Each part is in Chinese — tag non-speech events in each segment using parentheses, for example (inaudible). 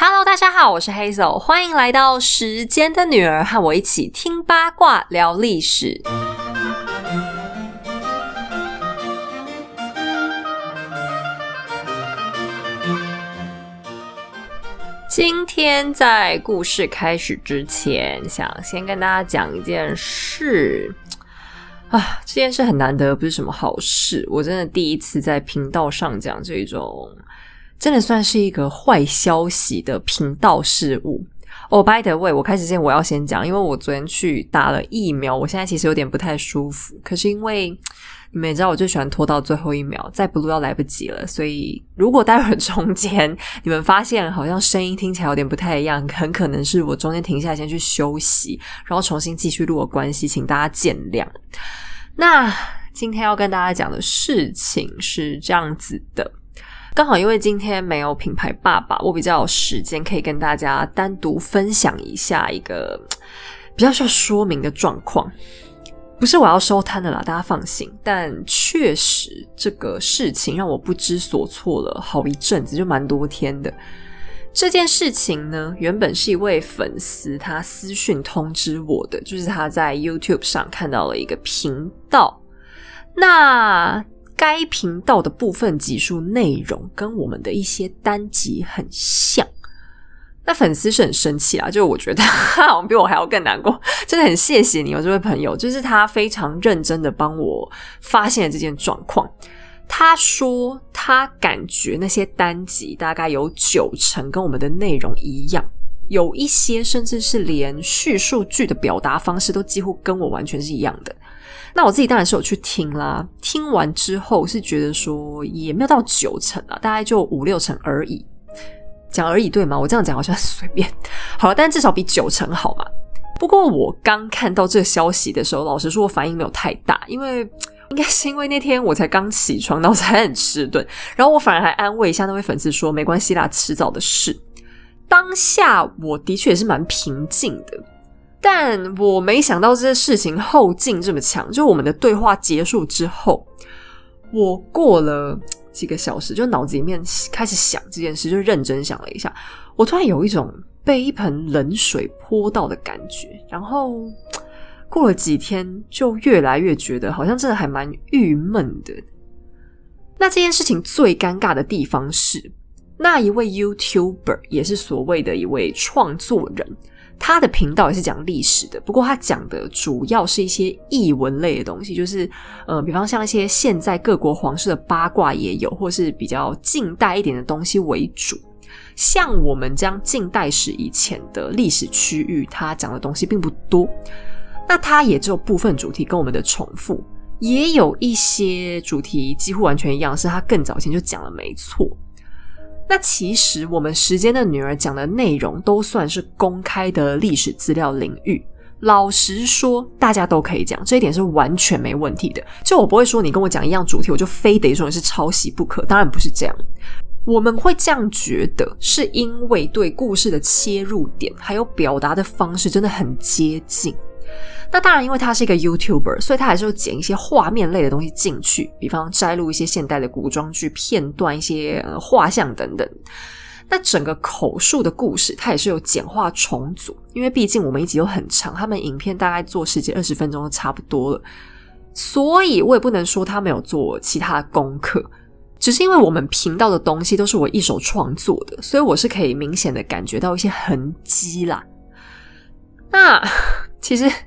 Hello，大家好，我是 Hazel，欢迎来到时间的女儿，和我一起听八卦聊历史。今天在故事开始之前，想先跟大家讲一件事啊，这件事很难得，不是什么好事。我真的第一次在频道上讲这种。真的算是一个坏消息的频道事物哦。By the way，我开始之前我要先讲，因为我昨天去打了疫苗，我现在其实有点不太舒服。可是因为你们也知道，我最喜欢拖到最后一秒，再不录要来不及了。所以如果待会儿中间你们发现好像声音听起来有点不太一样，很可能是我中间停下来先去休息，然后重新继续录的关系，请大家见谅。那今天要跟大家讲的事情是这样子的。刚好因为今天没有品牌爸爸，我比较有时间可以跟大家单独分享一下一个 (tsk) 比较需要说明的状况。不是我要收摊的啦，大家放心。但确实这个事情让我不知所措了好一阵子，就蛮多天的。这件事情呢，原本是一位粉丝他私讯通知我的，就是他在 YouTube 上看到了一个频道，那。该频道的部分集数内容跟我们的一些单集很像，那粉丝是很生气啊！就我觉得他好像比我还要更难过，真的很谢谢你哦，这位朋友，就是他非常认真的帮我发现了这件状况。他说他感觉那些单集大概有九成跟我们的内容一样，有一些甚至是连叙述句的表达方式都几乎跟我完全是一样的。那我自己当然是有去听啦，听完之后是觉得说也没有到九成啊，大概就五六成而已，讲而已对吗？我这样讲好像随便，好了，但至少比九成好嘛。不过我刚看到这个消息的时候，老实说，我反应没有太大，因为应该是因为那天我才刚起床，脑子还很迟钝，然后我反而还安慰一下那位粉丝说没关系啦，迟早的事。当下我的确也是蛮平静的。但我没想到这些事情后劲这么强。就我们的对话结束之后，我过了几个小时，就脑子里面开始想这件事，就认真想了一下。我突然有一种被一盆冷水泼到的感觉。然后过了几天，就越来越觉得好像真的还蛮郁闷的。那这件事情最尴尬的地方是，那一位 YouTuber 也是所谓的一位创作人。他的频道也是讲历史的，不过他讲的主要是一些译文类的东西，就是呃，比方像一些现在各国皇室的八卦也有，或是比较近代一点的东西为主。像我们这样近代史以前的历史区域，他讲的东西并不多。那他也只有部分主题跟我们的重复，也有一些主题几乎完全一样，是他更早前就讲了，没错。那其实我们时间的女儿讲的内容都算是公开的历史资料领域。老实说，大家都可以讲，这一点是完全没问题的。就我不会说你跟我讲一样主题，我就非得说你是抄袭不可。当然不是这样。我们会这样觉得，是因为对故事的切入点还有表达的方式真的很接近。那当然，因为他是一个 YouTuber，所以他还是会剪一些画面类的东西进去，比方摘录一些现代的古装剧片段、一些画像等等。那整个口述的故事，它也是有简化重组，因为毕竟我们一集都很长，他们影片大概做十几二十分钟就差不多了，所以我也不能说他没有做其他功课，只是因为我们频道的东西都是我一手创作的，所以我是可以明显的感觉到一些痕迹啦。那其实。(laughs)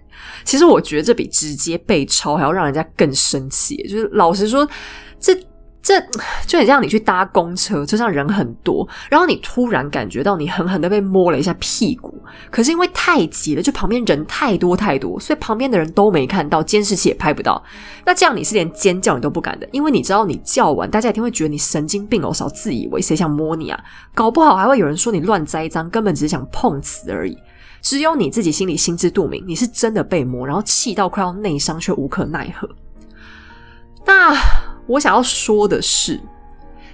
其实我觉得这比直接被抄还要让人家更生气。就是老实说，这这就很像你去搭公车，车上人很多，然后你突然感觉到你狠狠的被摸了一下屁股，可是因为太急了，就旁边人太多太多，所以旁边的人都没看到，监视器也拍不到。那这样你是连尖叫你都不敢的，因为你知道你叫完，大家一定会觉得你神经病哦，少自以为谁想摸你啊？搞不好还会有人说你乱栽赃，根本只是想碰瓷而已。只有你自己心里心知肚明，你是真的被摸，然后气到快要内伤，却无可奈何。那我想要说的是，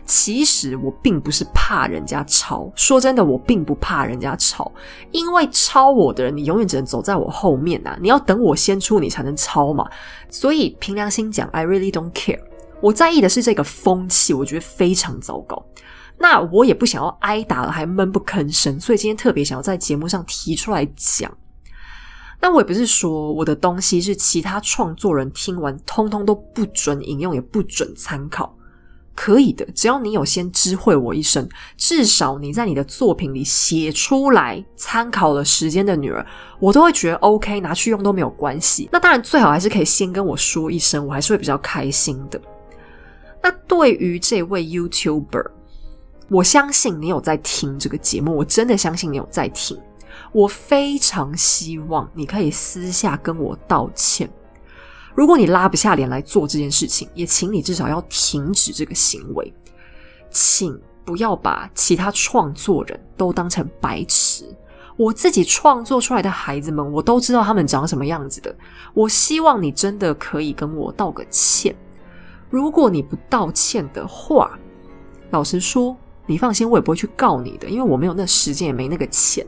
其实我并不是怕人家抄。说真的，我并不怕人家抄，因为抄我的人，你永远只能走在我后面呐。你要等我先出，你才能抄嘛。所以凭良心讲，I really don't care。我在意的是这个风气，我觉得非常糟糕。那我也不想要挨打了还闷不吭声，所以今天特别想要在节目上提出来讲。那我也不是说我的东西是其他创作人听完通通都不准引用，也不准参考。可以的，只要你有先知会我一声，至少你在你的作品里写出来参考了《时间的女儿》，我都会觉得 OK，拿去用都没有关系。那当然最好还是可以先跟我说一声，我还是会比较开心的。那对于这位 YouTuber，我相信你有在听这个节目，我真的相信你有在听。我非常希望你可以私下跟我道歉。如果你拉不下脸来做这件事情，也请你至少要停止这个行为。请不要把其他创作人都当成白痴。我自己创作出来的孩子们，我都知道他们长什么样子的。我希望你真的可以跟我道个歉。如果你不道歉的话，老实说，你放心，我也不会去告你的，因为我没有那时间，也没那个钱。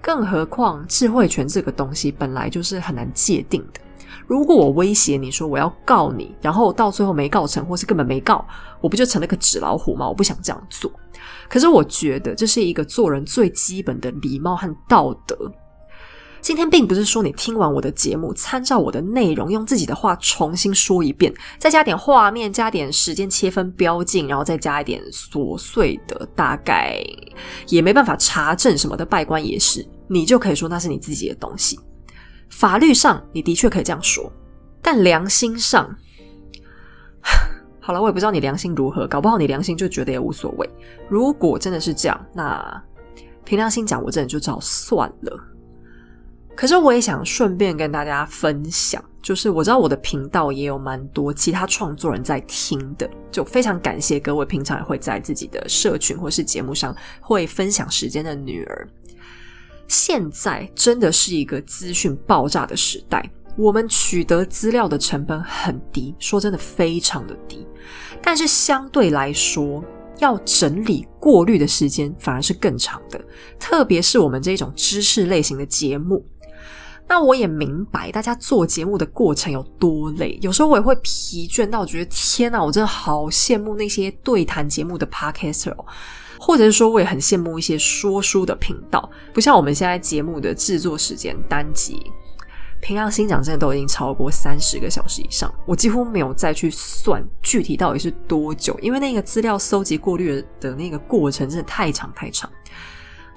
更何况，智慧权这个东西本来就是很难界定的。如果我威胁你说我要告你，然后到最后没告成，或是根本没告，我不就成了个纸老虎吗？我不想这样做。可是我觉得这是一个做人最基本的礼貌和道德。今天并不是说你听完我的节目，参照我的内容，用自己的话重新说一遍，再加点画面，加点时间切分标记，然后再加一点琐碎的，大概也没办法查证什么的拜官也是，你就可以说那是你自己的东西。法律上你的确可以这样说，但良心上，(laughs) 好了，我也不知道你良心如何，搞不好你良心就觉得也无所谓。如果真的是这样，那凭良心讲，我真的就只好算了。可是我也想顺便跟大家分享，就是我知道我的频道也有蛮多其他创作人在听的，就非常感谢各位平常也会在自己的社群或是节目上会分享时间的女儿。现在真的是一个资讯爆炸的时代，我们取得资料的成本很低，说真的非常的低。但是相对来说，要整理过滤的时间反而是更长的，特别是我们这种知识类型的节目。那我也明白大家做节目的过程有多累，有时候我也会疲倦到觉得天哪，我真的好羡慕那些对谈节目的 podcaster。或者是说，我也很羡慕一些说书的频道，不像我们现在节目的制作时间单集，平常心讲真的都已经超过三十个小时以上，我几乎没有再去算具体到底是多久，因为那个资料搜集过滤的那个过程真的太长太长。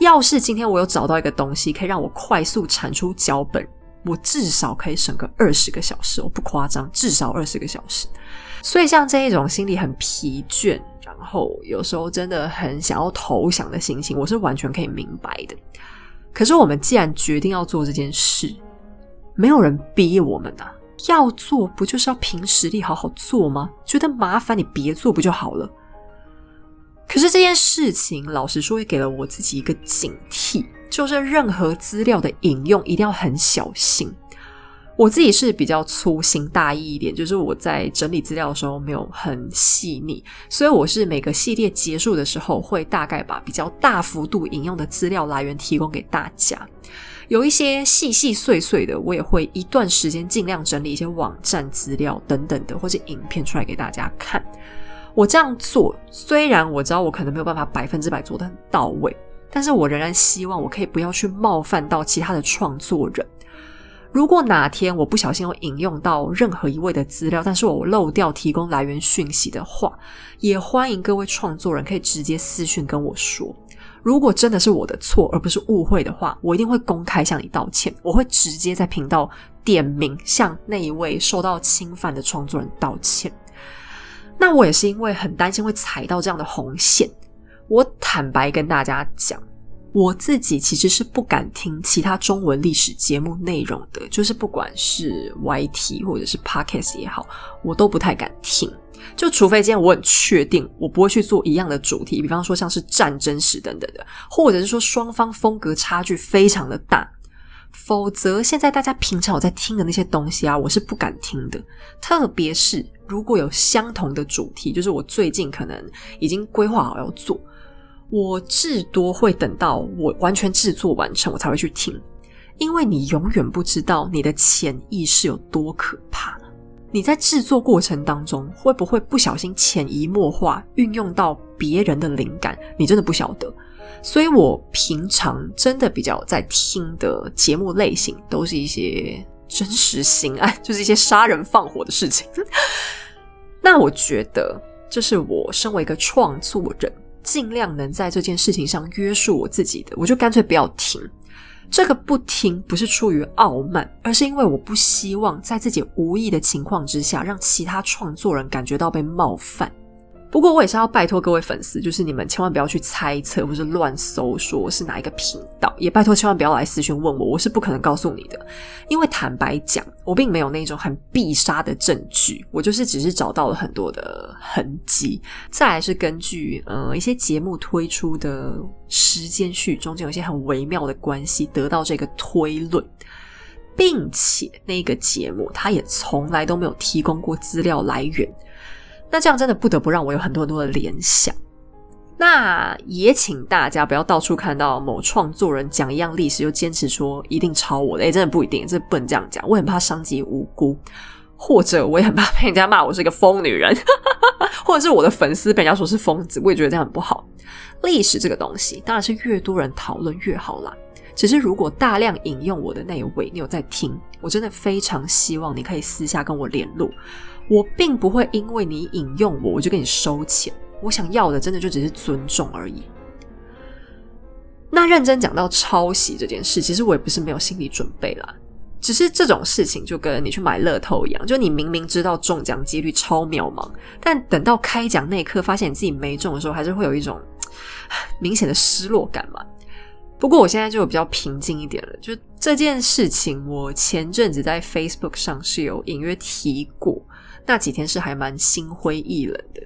要是今天我有找到一个东西可以让我快速产出脚本，我至少可以省个二十个小时，我不夸张，至少二十个小时。所以像这一种心里很疲倦。然后有时候真的很想要投降的心情，我是完全可以明白的。可是我们既然决定要做这件事，没有人逼我们啊，要做不就是要凭实力好好做吗？觉得麻烦你别做不就好了？可是这件事情，老实说也给了我自己一个警惕，就是任何资料的引用一定要很小心。我自己是比较粗心大意一点，就是我在整理资料的时候没有很细腻，所以我是每个系列结束的时候会大概把比较大幅度引用的资料来源提供给大家。有一些细细碎碎的，我也会一段时间尽量整理一些网站资料等等的，或者影片出来给大家看。我这样做，虽然我知道我可能没有办法百分之百做的很到位，但是我仍然希望我可以不要去冒犯到其他的创作人。如果哪天我不小心有引用到任何一位的资料，但是我漏掉提供来源讯息的话，也欢迎各位创作人可以直接私讯跟我说。如果真的是我的错，而不是误会的话，我一定会公开向你道歉。我会直接在频道点名向那一位受到侵犯的创作人道歉。那我也是因为很担心会踩到这样的红线，我坦白跟大家讲。我自己其实是不敢听其他中文历史节目内容的，就是不管是 YT 或者是 Podcast 也好，我都不太敢听。就除非今天我很确定，我不会去做一样的主题，比方说像是战争史等等的，或者是说双方风格差距非常的大，否则现在大家平常我在听的那些东西啊，我是不敢听的。特别是如果有相同的主题，就是我最近可能已经规划好要做。我至多会等到我完全制作完成，我才会去听，因为你永远不知道你的潜意识有多可怕。你在制作过程当中会不会不小心潜移默化运用到别人的灵感？你真的不晓得。所以我平常真的比较在听的节目类型，都是一些真实刑案，就是一些杀人放火的事情。那我觉得，这是我身为一个创作人，尽量能在这件事情上约束我自己的，我就干脆不要听。这个不听不是出于傲慢，而是因为我不希望在自己无意的情况之下，让其他创作人感觉到被冒犯。不过我也是要拜托各位粉丝，就是你们千万不要去猜测或是乱搜，说是哪一个频道，也拜托千万不要来私讯问我，我是不可能告诉你的。因为坦白讲，我并没有那种很必杀的证据，我就是只是找到了很多的痕迹，再来是根据呃一些节目推出的时间序中间有一些很微妙的关系，得到这个推论，并且那个节目它也从来都没有提供过资料来源。那这样真的不得不让我有很多很多的联想。那也请大家不要到处看到某创作人讲一样历史，又坚持说一定抄我的。哎，真的不一定，这不能这样讲。我很怕伤及无辜，或者我也很怕被人家骂我是一个疯女人，(laughs) 或者是我的粉丝被人家说是疯子，我也觉得这样很不好。历史这个东西当然是越多人讨论越好啦。只是如果大量引用我的那一位，你有在听，我真的非常希望你可以私下跟我联络。我并不会因为你引用我，我就跟你收钱。我想要的，真的就只是尊重而已。那认真讲到抄袭这件事，其实我也不是没有心理准备啦。只是这种事情就跟你去买乐透一样，就你明明知道中奖几率超渺茫，但等到开奖那一刻，发现你自己没中的时候，还是会有一种 (sighs) 明显的失落感嘛。不过我现在就比较平静一点了。就这件事情，我前阵子在 Facebook 上是有隐约提过。那几天是还蛮心灰意冷的。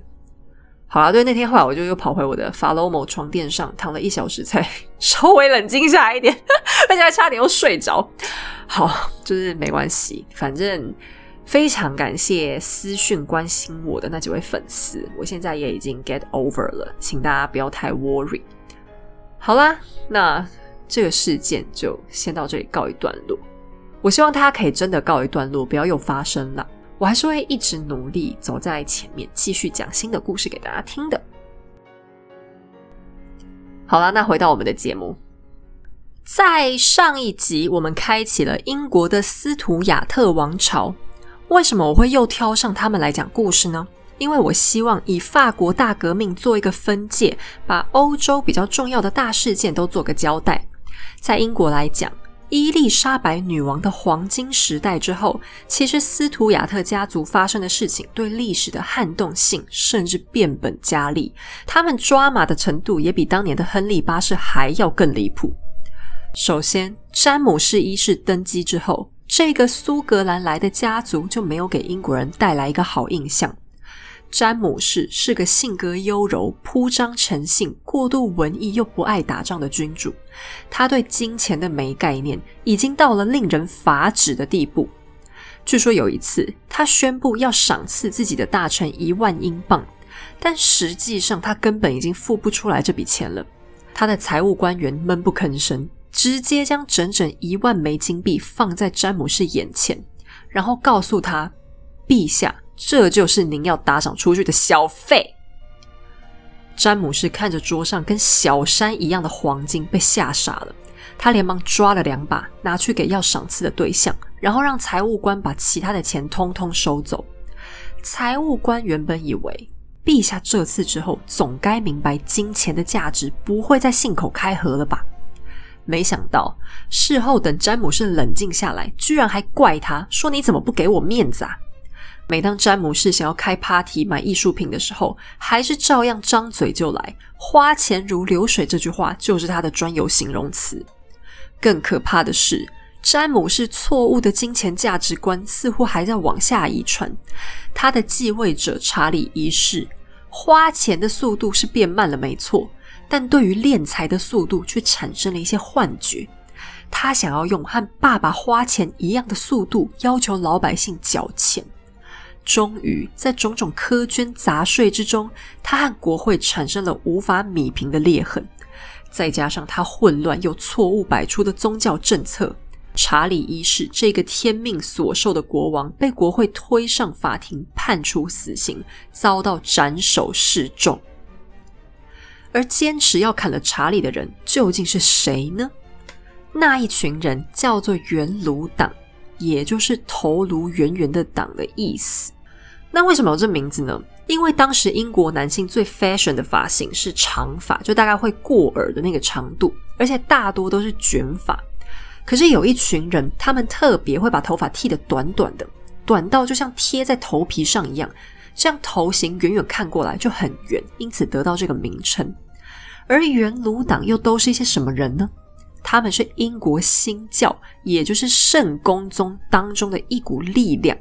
好啦，对，那天后来我就又跑回我的法罗某床垫上躺了一小时，才稍微冷静下来一点，(laughs) 而且还差点又睡着。好，就是没关系，反正非常感谢私讯关心我的那几位粉丝，我现在也已经 get over 了，请大家不要太 worry。好啦，那这个事件就先到这里告一段落。我希望大家可以真的告一段落，不要又发生了。我还是会一直努力走在前面，继续讲新的故事给大家听的。好了，那回到我们的节目，在上一集我们开启了英国的斯图亚特王朝。为什么我会又挑上他们来讲故事呢？因为我希望以法国大革命做一个分界，把欧洲比较重要的大事件都做个交代。在英国来讲。伊丽莎白女王的黄金时代之后，其实斯图亚特家族发生的事情对历史的撼动性甚至变本加厉，他们抓马的程度也比当年的亨利八世还要更离谱。首先，詹姆士一世登基之后，这个苏格兰来的家族就没有给英国人带来一个好印象。詹姆士是个性格优柔、铺张成性、过度文艺又不爱打仗的君主。他对金钱的没概念，已经到了令人发指的地步。据说有一次，他宣布要赏赐自己的大臣一万英镑，但实际上他根本已经付不出来这笔钱了。他的财务官员闷不吭声，直接将整整一万枚金币放在詹姆士眼前，然后告诉他：“陛下。”这就是您要打赏出去的小费。詹姆士看着桌上跟小山一样的黄金，被吓傻了。他连忙抓了两把，拿去给要赏赐的对象，然后让财务官把其他的钱通通收走。财务官原本以为，陛下这次之后总该明白金钱的价值不会再信口开河了吧？没想到事后等詹姆士冷静下来，居然还怪他说：“你怎么不给我面子啊？”每当詹姆士想要开 party 买艺术品的时候，还是照样张嘴就来，花钱如流水。这句话就是他的专有形容词。更可怕的是，詹姆士错误的金钱价值观似乎还在往下遗传。他的继位者查理一世，花钱的速度是变慢了，没错，但对于敛财的速度却产生了一些幻觉。他想要用和爸爸花钱一样的速度，要求老百姓缴钱。终于，在种种苛捐杂税之中，他和国会产生了无法弥平的裂痕。再加上他混乱又错误百出的宗教政策，查理一世这个天命所受的国王被国会推上法庭，判处死刑，遭到斩首示众。而坚持要砍了查理的人究竟是谁呢？那一群人叫做圆炉党，也就是头颅圆圆的党的意思。那为什么有这名字呢？因为当时英国男性最 fashion 的发型是长发，就大概会过耳的那个长度，而且大多都是卷发。可是有一群人，他们特别会把头发剃得短短的，短到就像贴在头皮上一样，这样头型远远看过来就很圆，因此得到这个名称。而元鲁党又都是一些什么人呢？他们是英国新教，也就是圣公宗当中的一股力量。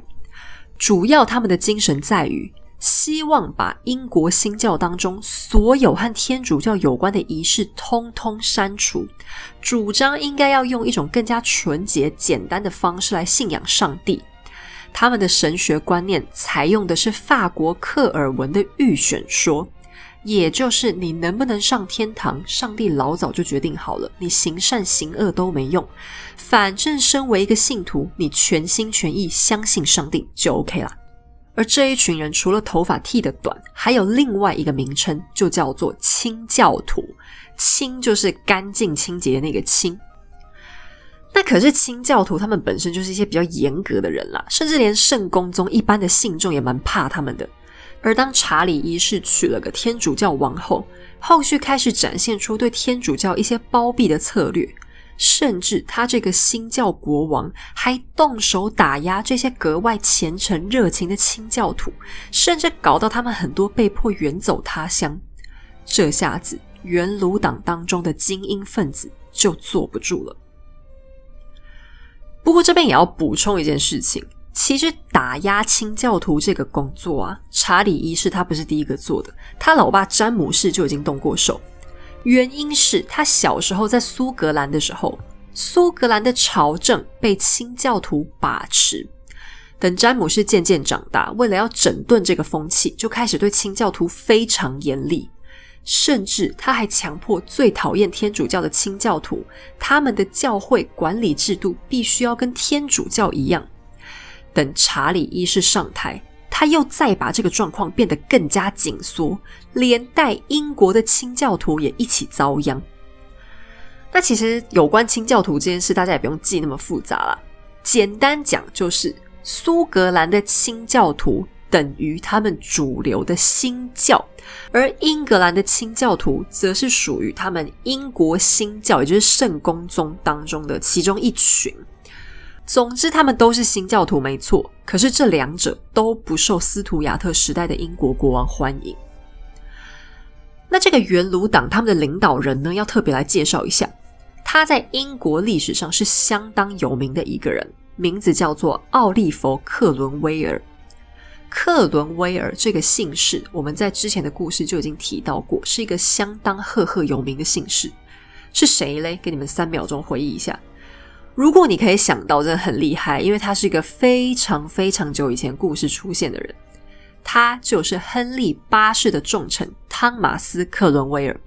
主要他们的精神在于。希望把英国新教当中所有和天主教有关的仪式通通删除，主张应该要用一种更加纯洁、简单的方式来信仰上帝。他们的神学观念采用的是法国克尔文的预选说，也就是你能不能上天堂，上帝老早就决定好了，你行善行恶都没用，反正身为一个信徒，你全心全意相信上帝就 OK 了。而这一群人除了头发剃得短，还有另外一个名称，就叫做清教徒。清就是干净清洁的那个清。那可是清教徒，他们本身就是一些比较严格的人啦，甚至连圣公宗一般的信众也蛮怕他们的。而当查理一世娶了个天主教王后，后续开始展现出对天主教一些包庇的策略。甚至他这个新教国王还动手打压这些格外虔诚热情的清教徒，甚至搞到他们很多被迫远走他乡。这下子元鲁党当中的精英分子就坐不住了。不过这边也要补充一件事情，其实打压清教徒这个工作啊，查理一世他不是第一个做的，他老爸詹姆士就已经动过手。原因是他小时候在苏格兰的时候，苏格兰的朝政被清教徒把持。等詹姆士渐渐长大，为了要整顿这个风气，就开始对清教徒非常严厉，甚至他还强迫最讨厌天主教的清教徒，他们的教会管理制度必须要跟天主教一样。等查理一世上台。他又再把这个状况变得更加紧缩，连带英国的清教徒也一起遭殃。那其实有关清教徒这件事，大家也不用记那么复杂了。简单讲，就是苏格兰的清教徒等于他们主流的新教，而英格兰的清教徒则是属于他们英国新教，也就是圣公宗当中的其中一群。总之，他们都是新教徒，没错。可是这两者都不受斯图亚特时代的英国国王欢迎。那这个元鲁党他们的领导人呢，要特别来介绍一下。他在英国历史上是相当有名的一个人，名字叫做奥利弗·克伦威尔。克伦威尔这个姓氏，我们在之前的故事就已经提到过，是一个相当赫赫有名的姓氏。是谁嘞？给你们三秒钟回忆一下。如果你可以想到，真的很厉害，因为他是一个非常非常久以前故事出现的人，他就是亨利八世的重臣汤马斯·克伦威尔。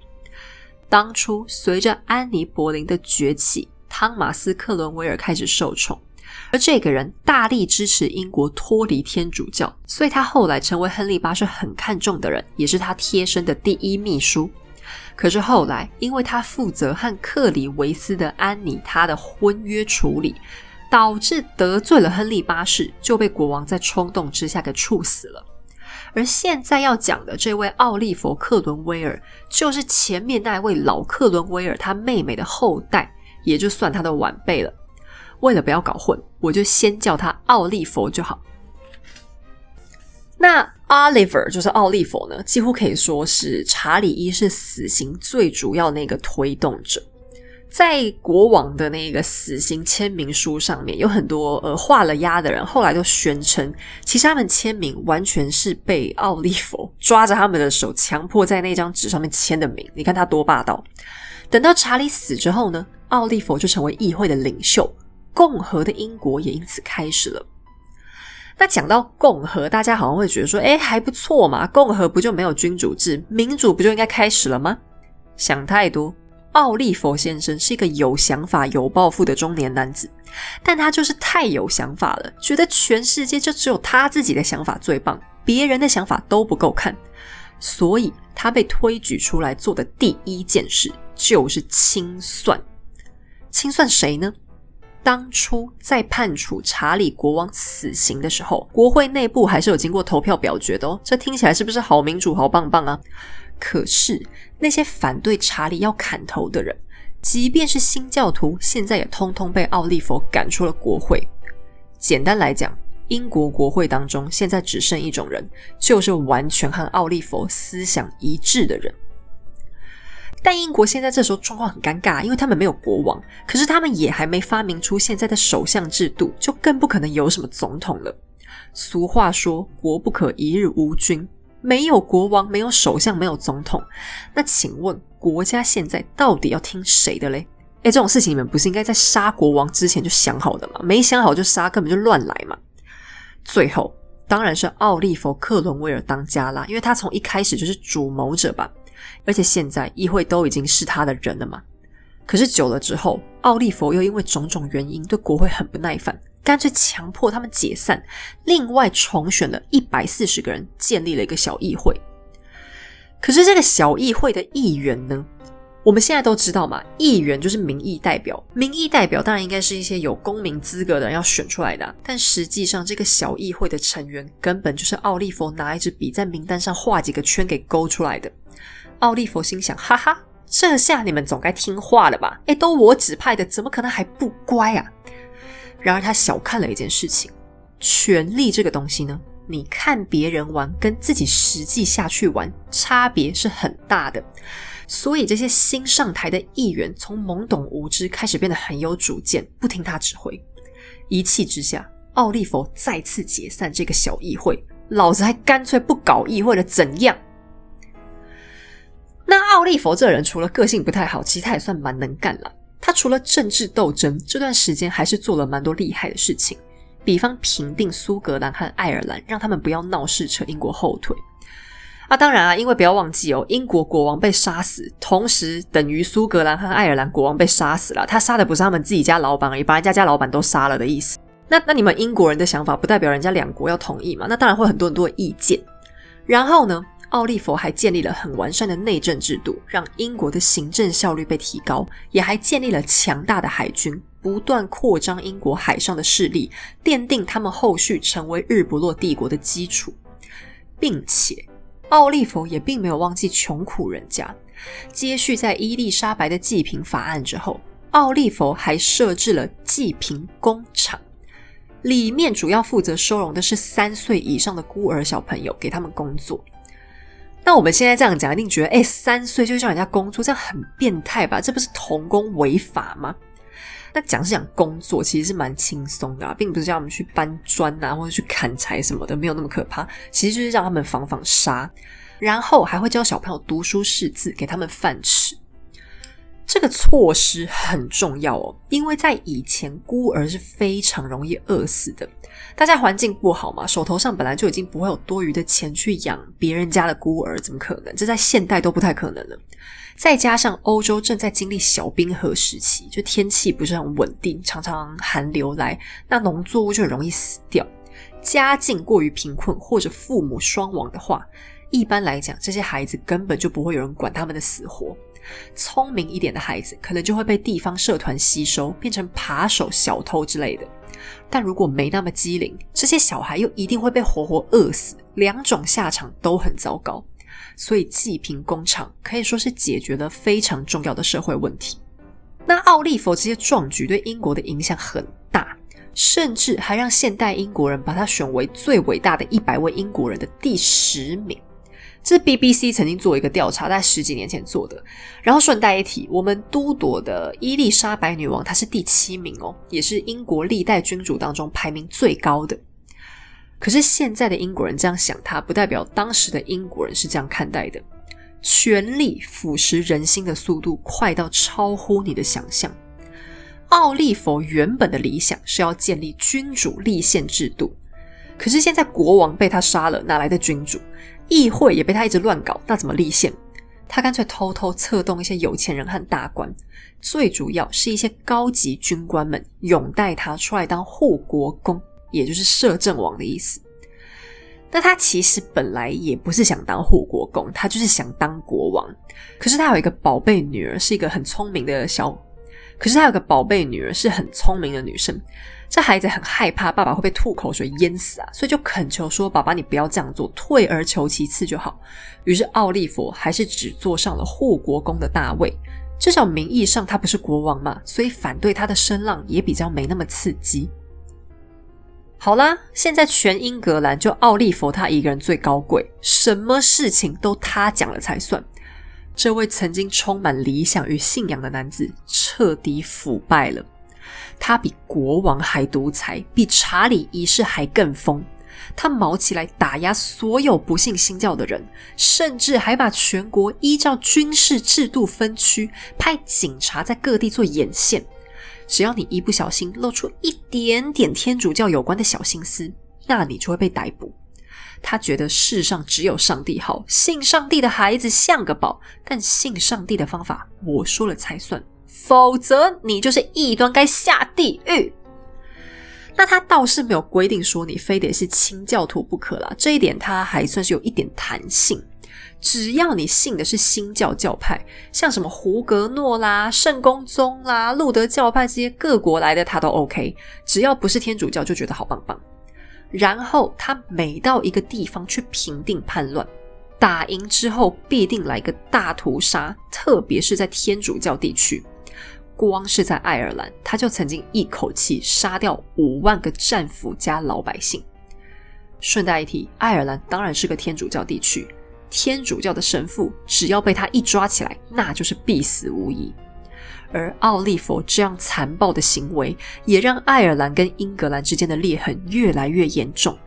当初随着安妮·柏林的崛起，汤马斯·克伦威尔开始受宠，而这个人大力支持英国脱离天主教，所以他后来成为亨利八世很看重的人，也是他贴身的第一秘书。可是后来，因为他负责和克里维斯的安妮他的婚约处理，导致得罪了亨利八世，就被国王在冲动之下给处死了。而现在要讲的这位奥利弗·克伦威尔，就是前面那位老克伦威尔他妹妹的后代，也就算他的晚辈了。为了不要搞混，我就先叫他奥利弗就好。那 Oliver 就是奥利弗呢，几乎可以说是查理一世死刑最主要那个推动者。在国王的那个死刑签名书上面，有很多呃画了押的人，后来都宣称，其实他们签名完全是被奥利弗抓着他们的手，强迫在那张纸上面签的名。你看他多霸道！等到查理死之后呢，奥利弗就成为议会的领袖，共和的英国也因此开始了。那讲到共和，大家好像会觉得说，哎，还不错嘛。共和不就没有君主制，民主不就应该开始了吗？想太多。奥利弗先生是一个有想法、有抱负的中年男子，但他就是太有想法了，觉得全世界就只有他自己的想法最棒，别人的想法都不够看，所以他被推举出来做的第一件事就是清算。清算谁呢？当初在判处查理国王死刑的时候，国会内部还是有经过投票表决的哦。这听起来是不是好民主、好棒棒啊？可是那些反对查理要砍头的人，即便是新教徒，现在也通通被奥利弗赶出了国会。简单来讲，英国国会当中现在只剩一种人，就是完全和奥利弗思想一致的人。但英国现在这时候状况很尴尬，因为他们没有国王，可是他们也还没发明出现在的首相制度，就更不可能有什么总统了。俗话说“国不可一日无君”，没有国王，没有首相，没有总统，那请问国家现在到底要听谁的嘞？诶，这种事情你们不是应该在杀国王之前就想好的吗？没想好就杀，根本就乱来嘛。最后当然是奥利弗·克伦威尔当家啦，因为他从一开始就是主谋者吧。而且现在议会都已经是他的人了嘛？可是久了之后，奥利弗又因为种种原因对国会很不耐烦，干脆强迫他们解散，另外重选了一百四十个人，建立了一个小议会。可是这个小议会的议员呢？我们现在都知道嘛，议员就是民意代表，民意代表当然应该是一些有公民资格的人要选出来的。但实际上，这个小议会的成员根本就是奥利弗拿一支笔在名单上画几个圈给勾出来的。奥利弗心想：“哈哈，这下你们总该听话了吧？哎，都我指派的，怎么可能还不乖啊？”然而他小看了一件事情：权力这个东西呢，你看别人玩，跟自己实际下去玩，差别是很大的。所以这些新上台的议员，从懵懂无知开始变得很有主见，不听他指挥。一气之下，奥利弗再次解散这个小议会，老子还干脆不搞议会了，怎样？那奥利弗这人除了个性不太好，其实他也算蛮能干了。他除了政治斗争，这段时间还是做了蛮多厉害的事情，比方平定苏格兰和爱尔兰，让他们不要闹事扯英国后腿。啊，当然啊，因为不要忘记哦，英国国王被杀死，同时等于苏格兰和爱尔兰国王被杀死了。他杀的不是他们自己家老板而已，把人家家老板都杀了的意思。那那你们英国人的想法，不代表人家两国要同意嘛？那当然会很多很多意见。然后呢？奥利佛还建立了很完善的内政制度，让英国的行政效率被提高，也还建立了强大的海军，不断扩张英国海上的势力，奠定他们后续成为日不落帝国的基础。并且，奥利佛也并没有忘记穷苦人家。接续在伊丽莎白的济贫法案之后，奥利佛还设置了济贫工厂，里面主要负责收容的是三岁以上的孤儿小朋友，给他们工作。那我们现在这样讲，一定觉得，哎，三岁就叫人家工作，这样很变态吧？这不是童工违法吗？那讲是讲工作，其实是蛮轻松的，啊并不是叫我们去搬砖啊，或者去砍柴什么的，没有那么可怕。其实就是让他们防防沙，然后还会教小朋友读书识字，给他们饭吃。这个措施很重要哦，因为在以前孤儿是非常容易饿死的。大家环境不好嘛，手头上本来就已经不会有多余的钱去养别人家的孤儿，怎么可能？这在现代都不太可能了。再加上欧洲正在经历小冰河时期，就天气不是很稳定，常常寒流来，那农作物就很容易死掉。家境过于贫困或者父母双亡的话，一般来讲，这些孩子根本就不会有人管他们的死活。聪明一点的孩子，可能就会被地方社团吸收，变成扒手、小偷之类的。但如果没那么机灵，这些小孩又一定会被活活饿死，两种下场都很糟糕。所以，济贫工厂可以说是解决了非常重要的社会问题。那奥利弗这些壮举对英国的影响很大，甚至还让现代英国人把他选为最伟大的一百位英国人的第十名。这是 BBC 曾经做一个调查，在十几年前做的。然后顺带一提，我们都铎的伊丽莎白女王，她是第七名哦，也是英国历代君主当中排名最高的。可是现在的英国人这样想，她不代表当时的英国人是这样看待的。权力腐蚀人心的速度快到超乎你的想象。奥利弗原本的理想是要建立君主立宪制度，可是现在国王被他杀了，哪来的君主？议会也被他一直乱搞，那怎么立宪？他干脆偷偷策动一些有钱人和大官，最主要是一些高级军官们拥戴他出来当护国公，也就是摄政王的意思。那他其实本来也不是想当护国公，他就是想当国王。可是他有一个宝贝女儿，是一个很聪明的小。可是他有个宝贝女儿，是很聪明的女生。这孩子很害怕爸爸会被吐口水淹死啊，所以就恳求说：“爸爸，你不要这样做，退而求其次就好。”于是奥利弗还是只坐上了护国公的大位，至少名义上他不是国王嘛，所以反对他的声浪也比较没那么刺激。好啦，现在全英格兰就奥利弗他一个人最高贵，什么事情都他讲了才算。这位曾经充满理想与信仰的男子彻底腐败了，他比国王还独裁，比查理一世还更疯。他毛起来打压所有不信新教的人，甚至还把全国依照军事制度分区，派警察在各地做眼线。只要你一不小心露出一点点天主教有关的小心思，那你就会被逮捕。他觉得世上只有上帝好，信上帝的孩子像个宝，但信上帝的方法我说了才算，否则你就是异端，该下地狱。那他倒是没有规定说你非得是清教徒不可啦，这一点他还算是有一点弹性。只要你信的是新教教派，像什么胡格诺啦、圣公宗啦、路德教派这些各国来的，他都 OK。只要不是天主教，就觉得好棒棒。然后他每到一个地方去平定叛乱，打赢之后必定来个大屠杀，特别是在天主教地区。光是在爱尔兰，他就曾经一口气杀掉五万个战俘加老百姓。顺带一提，爱尔兰当然是个天主教地区。天主教的神父，只要被他一抓起来，那就是必死无疑。而奥利弗这样残暴的行为，也让爱尔兰跟英格兰之间的裂痕越来越严重，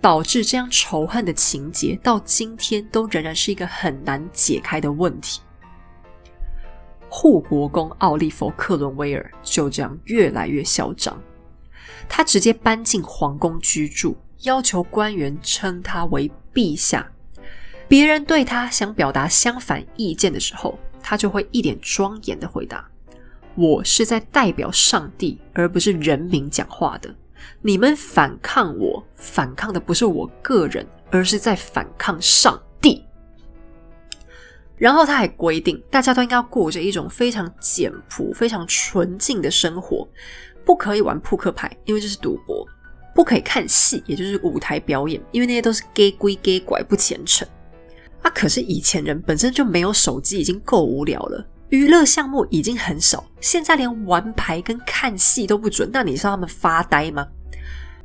导致这样仇恨的情节到今天都仍然是一个很难解开的问题。护国公奥利弗·克伦威尔就这样越来越嚣张，他直接搬进皇宫居住，要求官员称他为陛下。别人对他想表达相反意见的时候，他就会一脸庄严的回答：“我是在代表上帝，而不是人民讲话的。你们反抗我，反抗的不是我个人，而是在反抗上。”然后他还规定，大家都应该过着一种非常简朴、非常纯净的生活，不可以玩扑克牌，因为这是赌博；不可以看戏，也就是舞台表演，因为那些都是 gay 归 gay 拐，不虔诚。啊！可是以前人本身就没有手机，已经够无聊了，娱乐项目已经很少，现在连玩牌跟看戏都不准，那你让他们发呆吗？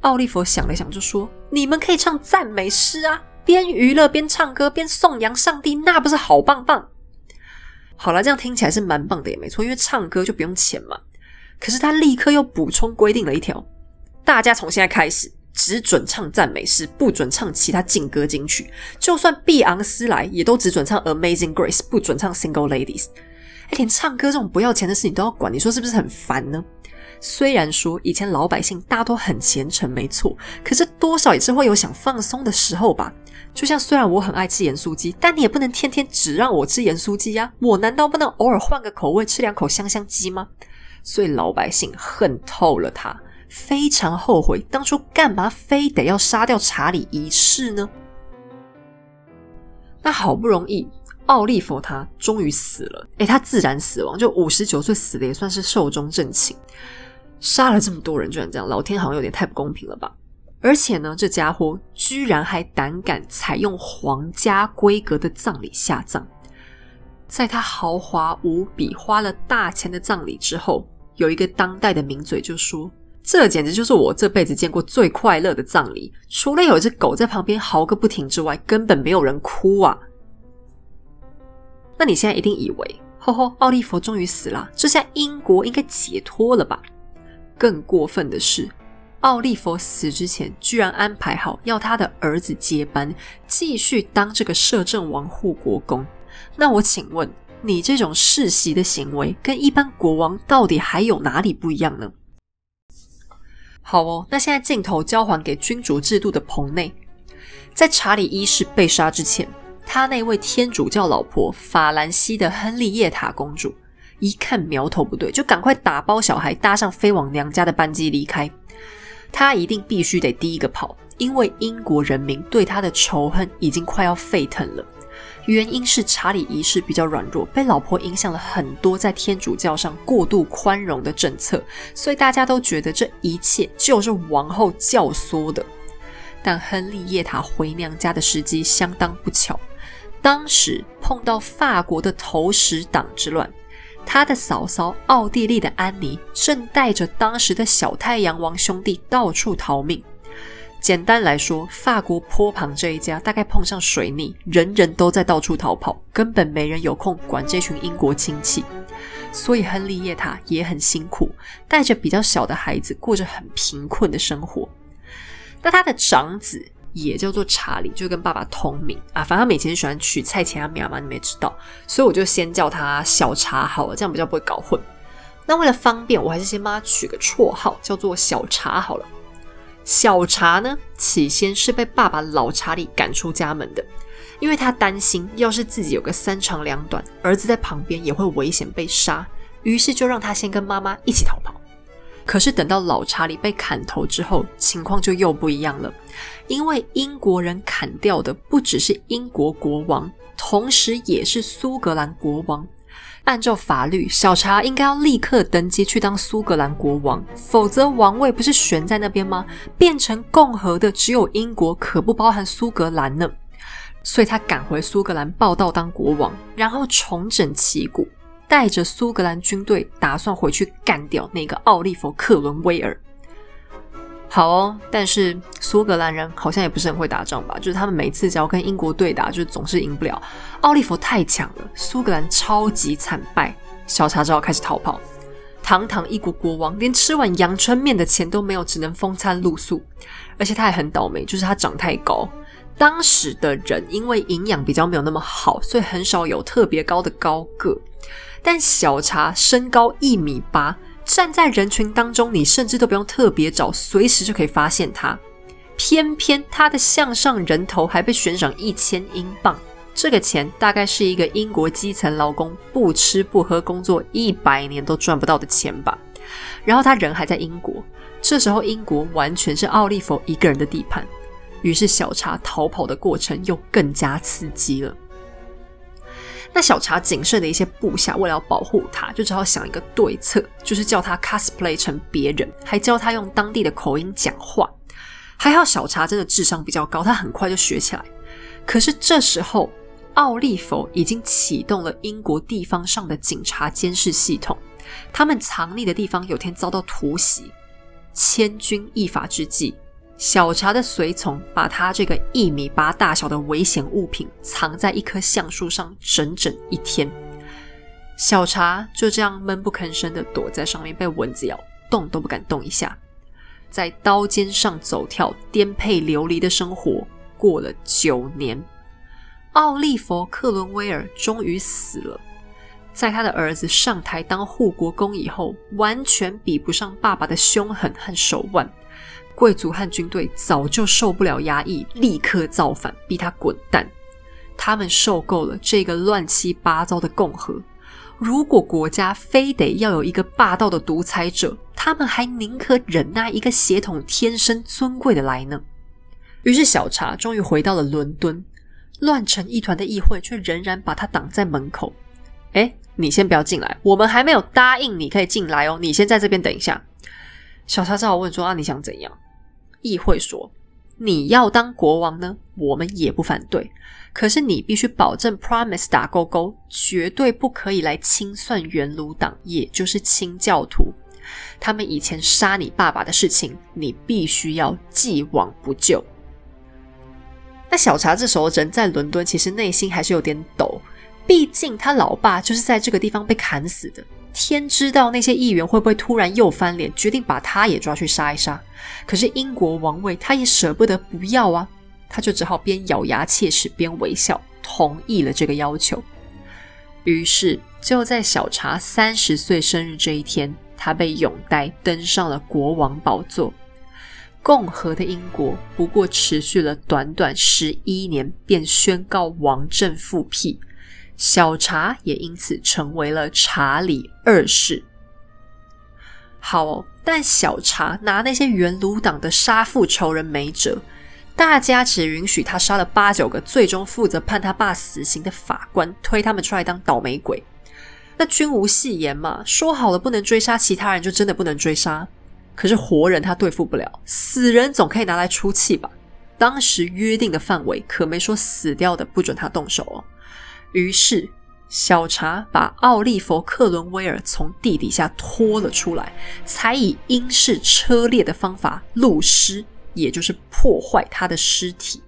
奥利弗想了想，就说：“你们可以唱赞美诗啊，边娱乐边唱歌边颂扬上帝，那不是好棒棒？”好了，这样听起来是蛮棒的，也没错，因为唱歌就不用钱嘛。可是他立刻又补充规定了一条：大家从现在开始。只准唱赞美诗，不准唱其他劲歌金曲。就算碧昂斯来，也都只准唱《Amazing Grace》，不准唱《Single Ladies》。连唱歌这种不要钱的事情都要管，你说是不是很烦呢？虽然说以前老百姓大多很虔诚，没错，可是多少也是会有想放松的时候吧。就像虽然我很爱吃盐酥鸡，但你也不能天天只让我吃盐酥鸡呀。我难道不能偶尔换个口味，吃两口香香鸡吗？所以老百姓恨透了他。非常后悔当初干嘛非得要杀掉查理一世呢？那好不容易奥利弗他终于死了，诶，他自然死亡，就五十九岁死的也算是寿终正寝。杀了这么多人，居然这样，老天好像有点太不公平了吧？而且呢，这家伙居然还胆敢采用皇家规格的葬礼下葬。在他豪华无比、花了大钱的葬礼之后，有一个当代的名嘴就说。这简直就是我这辈子见过最快乐的葬礼，除了有一只狗在旁边嚎个不停之外，根本没有人哭啊！那你现在一定以为，吼吼，奥利弗终于死了，这下英国应该解脱了吧？更过分的是，奥利弗死之前居然安排好要他的儿子接班，继续当这个摄政王护国公。那我请问，你这种世袭的行为，跟一般国王到底还有哪里不一样呢？好哦，那现在镜头交还给君主制度的棚内。在查理一世被杀之前，他那位天主教老婆法兰西的亨利叶塔公主，一看苗头不对，就赶快打包小孩，搭上飞往娘家的班机离开。他一定必须得第一个跑，因为英国人民对他的仇恨已经快要沸腾了。原因是查理一世比较软弱，被老婆影响了很多，在天主教上过度宽容的政策，所以大家都觉得这一切就是王后教唆的。但亨利叶塔回娘家的时机相当不巧，当时碰到法国的投石党之乱，他的嫂嫂奥地利的安妮正带着当时的小太阳王兄弟到处逃命。简单来说，法国坡旁这一家大概碰上水逆，人人都在到处逃跑，根本没人有空管这群英国亲戚。所以亨利叶塔也很辛苦，带着比较小的孩子，过着很贫困的生活。那他的长子也叫做查理，就跟爸爸同名啊。反正他以前喜欢取蔡前阿苗嘛，你们也知道，所以我就先叫他小查好了，这样比较不会搞混。那为了方便，我还是先帮他取个绰号，叫做小查好了。小查呢，起先是被爸爸老查理赶出家门的，因为他担心，要是自己有个三长两短，儿子在旁边也会危险被杀，于是就让他先跟妈妈一起逃跑。可是等到老查理被砍头之后，情况就又不一样了，因为英国人砍掉的不只是英国国王，同时也是苏格兰国王。按照法律，小查应该要立刻登基去当苏格兰国王，否则王位不是悬在那边吗？变成共和的只有英国，可不包含苏格兰呢。所以他赶回苏格兰报道当国王，然后重整旗鼓，带着苏格兰军队，打算回去干掉那个奥利弗·克伦威尔。好哦，但是苏格兰人好像也不是很会打仗吧？就是他们每次只要跟英国对打，就是总是赢不了。奥利弗太强了，苏格兰超级惨败。小查只好开始逃跑。堂堂一国国王，连吃碗阳春面的钱都没有，只能风餐露宿。而且他还很倒霉，就是他长太高。当时的人因为营养比较没有那么好，所以很少有特别高的高个。但小查身高一米八。站在人群当中，你甚至都不用特别找，随时就可以发现他。偏偏他的项上人头还被悬赏一千英镑，这个钱大概是一个英国基层劳工不吃不喝工作一百年都赚不到的钱吧。然后他人还在英国，这时候英国完全是奥利弗一个人的地盘，于是小查逃跑的过程又更加刺激了。那小查谨慎的一些部下为了要保护他，就只好想一个对策，就是叫他 cosplay 成别人，还教他用当地的口音讲话。还好小查真的智商比较高，他很快就学起来。可是这时候，奥利弗已经启动了英国地方上的警察监视系统，他们藏匿的地方有天遭到突袭，千钧一发之际。小查的随从把他这个一米八大小的危险物品藏在一棵橡树上整整一天，小查就这样闷不吭声的躲在上面，被蚊子咬，动都不敢动一下，在刀尖上走跳、颠沛流离的生活过了九年，奥利弗·克伦威尔终于死了。在他的儿子上台当护国公以后，完全比不上爸爸的凶狠和手腕。贵族和军队早就受不了压抑，立刻造反，逼他滚蛋。他们受够了这个乱七八糟的共和。如果国家非得要有一个霸道的独裁者，他们还宁可忍耐一个血统天生尊贵的来呢。于是，小查终于回到了伦敦，乱成一团的议会却仍然把他挡在门口。哎，你先不要进来，我们还没有答应你可以进来哦。你先在这边等一下。小查只好问说：“啊，你想怎样？”议会说：“你要当国王呢，我们也不反对。可是你必须保证，promise 打勾勾，绝对不可以来清算元鲁党，也就是清教徒。他们以前杀你爸爸的事情，你必须要既往不咎。”那小查这时候人在伦敦，其实内心还是有点抖，毕竟他老爸就是在这个地方被砍死的。天知道那些议员会不会突然又翻脸，决定把他也抓去杀一杀。可是英国王位他也舍不得不要啊，他就只好边咬牙切齿边微笑，同意了这个要求。于是就在小查三十岁生日这一天，他被永戴登上了国王宝座。共和的英国不过持续了短短十一年，便宣告王政复辟，小查也因此成为了查理二世。好，但小查拿那些原鲁党的杀父仇人没辙，大家只允许他杀了八九个最终负责判他爸死刑的法官，推他们出来当倒霉鬼。那君无戏言嘛，说好了不能追杀其他人，就真的不能追杀。可是活人他对付不了，死人总可以拿来出气吧？当时约定的范围可没说死掉的不准他动手哦。于是小查把奥利弗·克伦威尔从地底下拖了出来，才以英式车裂的方法露尸，也就是破坏他的尸体。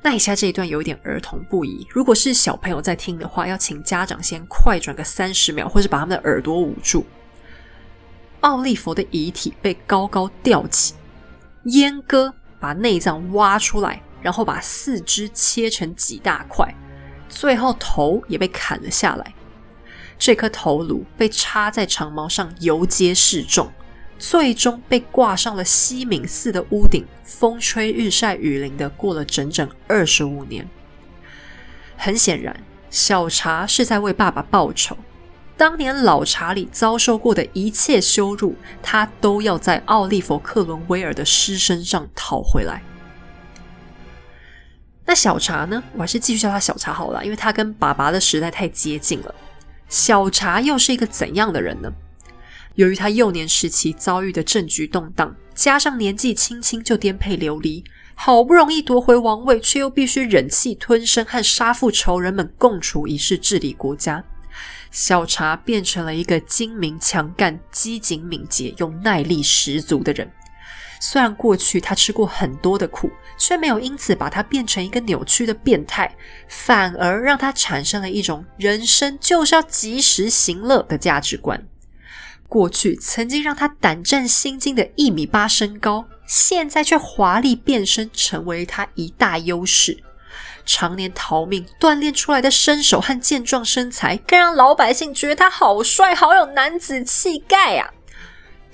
那以下这一段有一点儿童不宜，如果是小朋友在听的话，要请家长先快转个三十秒，或是把他们的耳朵捂住。奥利弗的遗体被高高吊起，阉割，把内脏挖出来，然后把四肢切成几大块，最后头也被砍了下来。这颗头颅被插在长矛上，游街示众，最终被挂上了西敏寺的屋顶，风吹日晒雨淋的过了整整二十五年。很显然，小查是在为爸爸报仇。当年老查理遭受过的一切羞辱，他都要在奥利弗·克伦威尔的尸身上讨回来。那小茶呢？我还是继续叫他小茶好了，因为他跟爸爸的时代太接近了。小茶又是一个怎样的人呢？由于他幼年时期遭遇的政局动荡，加上年纪轻轻就颠沛流离，好不容易夺回王位，却又必须忍气吞声和杀父仇人们共处一室治理国家。小茶变成了一个精明强干、机警敏捷又耐力十足的人。虽然过去他吃过很多的苦，却没有因此把他变成一个扭曲的变态，反而让他产生了一种人生就是要及时行乐的价值观。过去曾经让他胆战心惊的一米八身高，现在却华丽变身，成为他一大优势。常年逃命锻炼出来的身手和健壮身材，更让老百姓觉得他好帅，好有男子气概啊！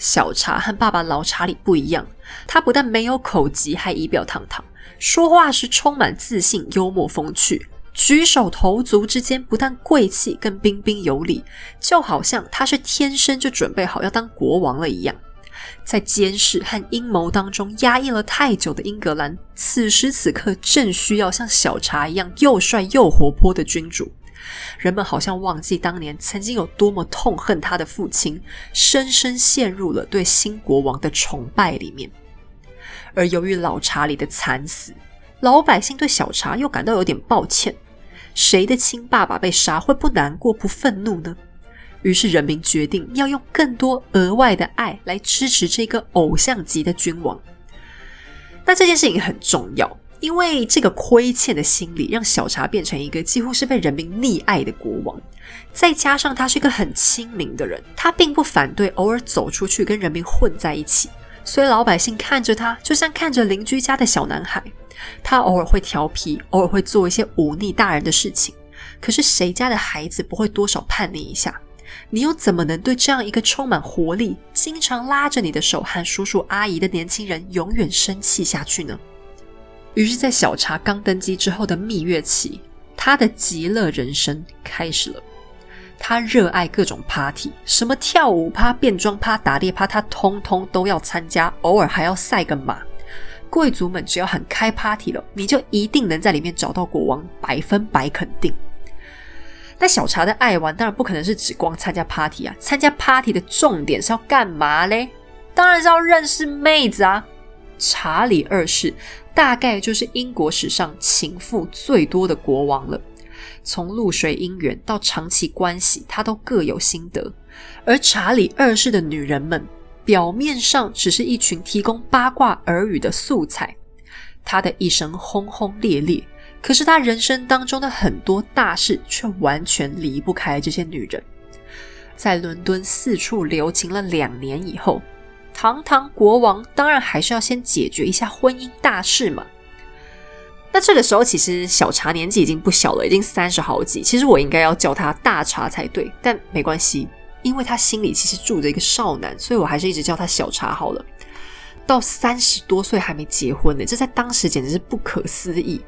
小查和爸爸老查理不一样，他不但没有口疾，还仪表堂堂，说话时充满自信、幽默风趣，举手投足之间不但贵气，更彬彬有礼，就好像他是天生就准备好要当国王了一样。在监视和阴谋当中压抑了太久的英格兰，此时此刻正需要像小查一样又帅又活泼的君主。人们好像忘记当年曾经有多么痛恨他的父亲，深深陷入了对新国王的崇拜里面。而由于老查理的惨死，老百姓对小查又感到有点抱歉。谁的亲爸爸被杀会不难过、不愤怒呢？于是人民决定要用更多额外的爱来支持这个偶像级的君王。那这件事情很重要，因为这个亏欠的心理让小茶变成一个几乎是被人民溺爱的国王。再加上他是一个很亲民的人，他并不反对偶尔走出去跟人民混在一起，所以老百姓看着他就像看着邻居家的小男孩。他偶尔会调皮，偶尔会做一些忤逆大人的事情，可是谁家的孩子不会多少叛逆一下？你又怎么能对这样一个充满活力、经常拉着你的手喊叔叔阿姨的年轻人永远生气下去呢？于是，在小查刚登基之后的蜜月期，他的极乐人生开始了。他热爱各种 party，什么跳舞趴、变装趴、打猎趴，他通通都要参加，偶尔还要赛个马。贵族们只要喊开 party 了，你就一定能在里面找到国王，百分百肯定。那小查的爱玩当然不可能是只光参加 party 啊！参加 party 的重点是要干嘛嘞？当然是要认识妹子啊！查理二世大概就是英国史上情妇最多的国王了。从露水姻缘到长期关系，他都各有心得。而查理二世的女人们，表面上只是一群提供八卦耳语的素材，他的一生轰轰烈烈。可是他人生当中的很多大事却完全离不开这些女人。在伦敦四处留情了两年以后，堂堂国王当然还是要先解决一下婚姻大事嘛。那这个时候其实小茶年纪已经不小了，已经三十好几。其实我应该要叫他大茶才对，但没关系，因为他心里其实住着一个少男，所以我还是一直叫他小茶好了。到三十多岁还没结婚呢，这在当时简直是不可思议。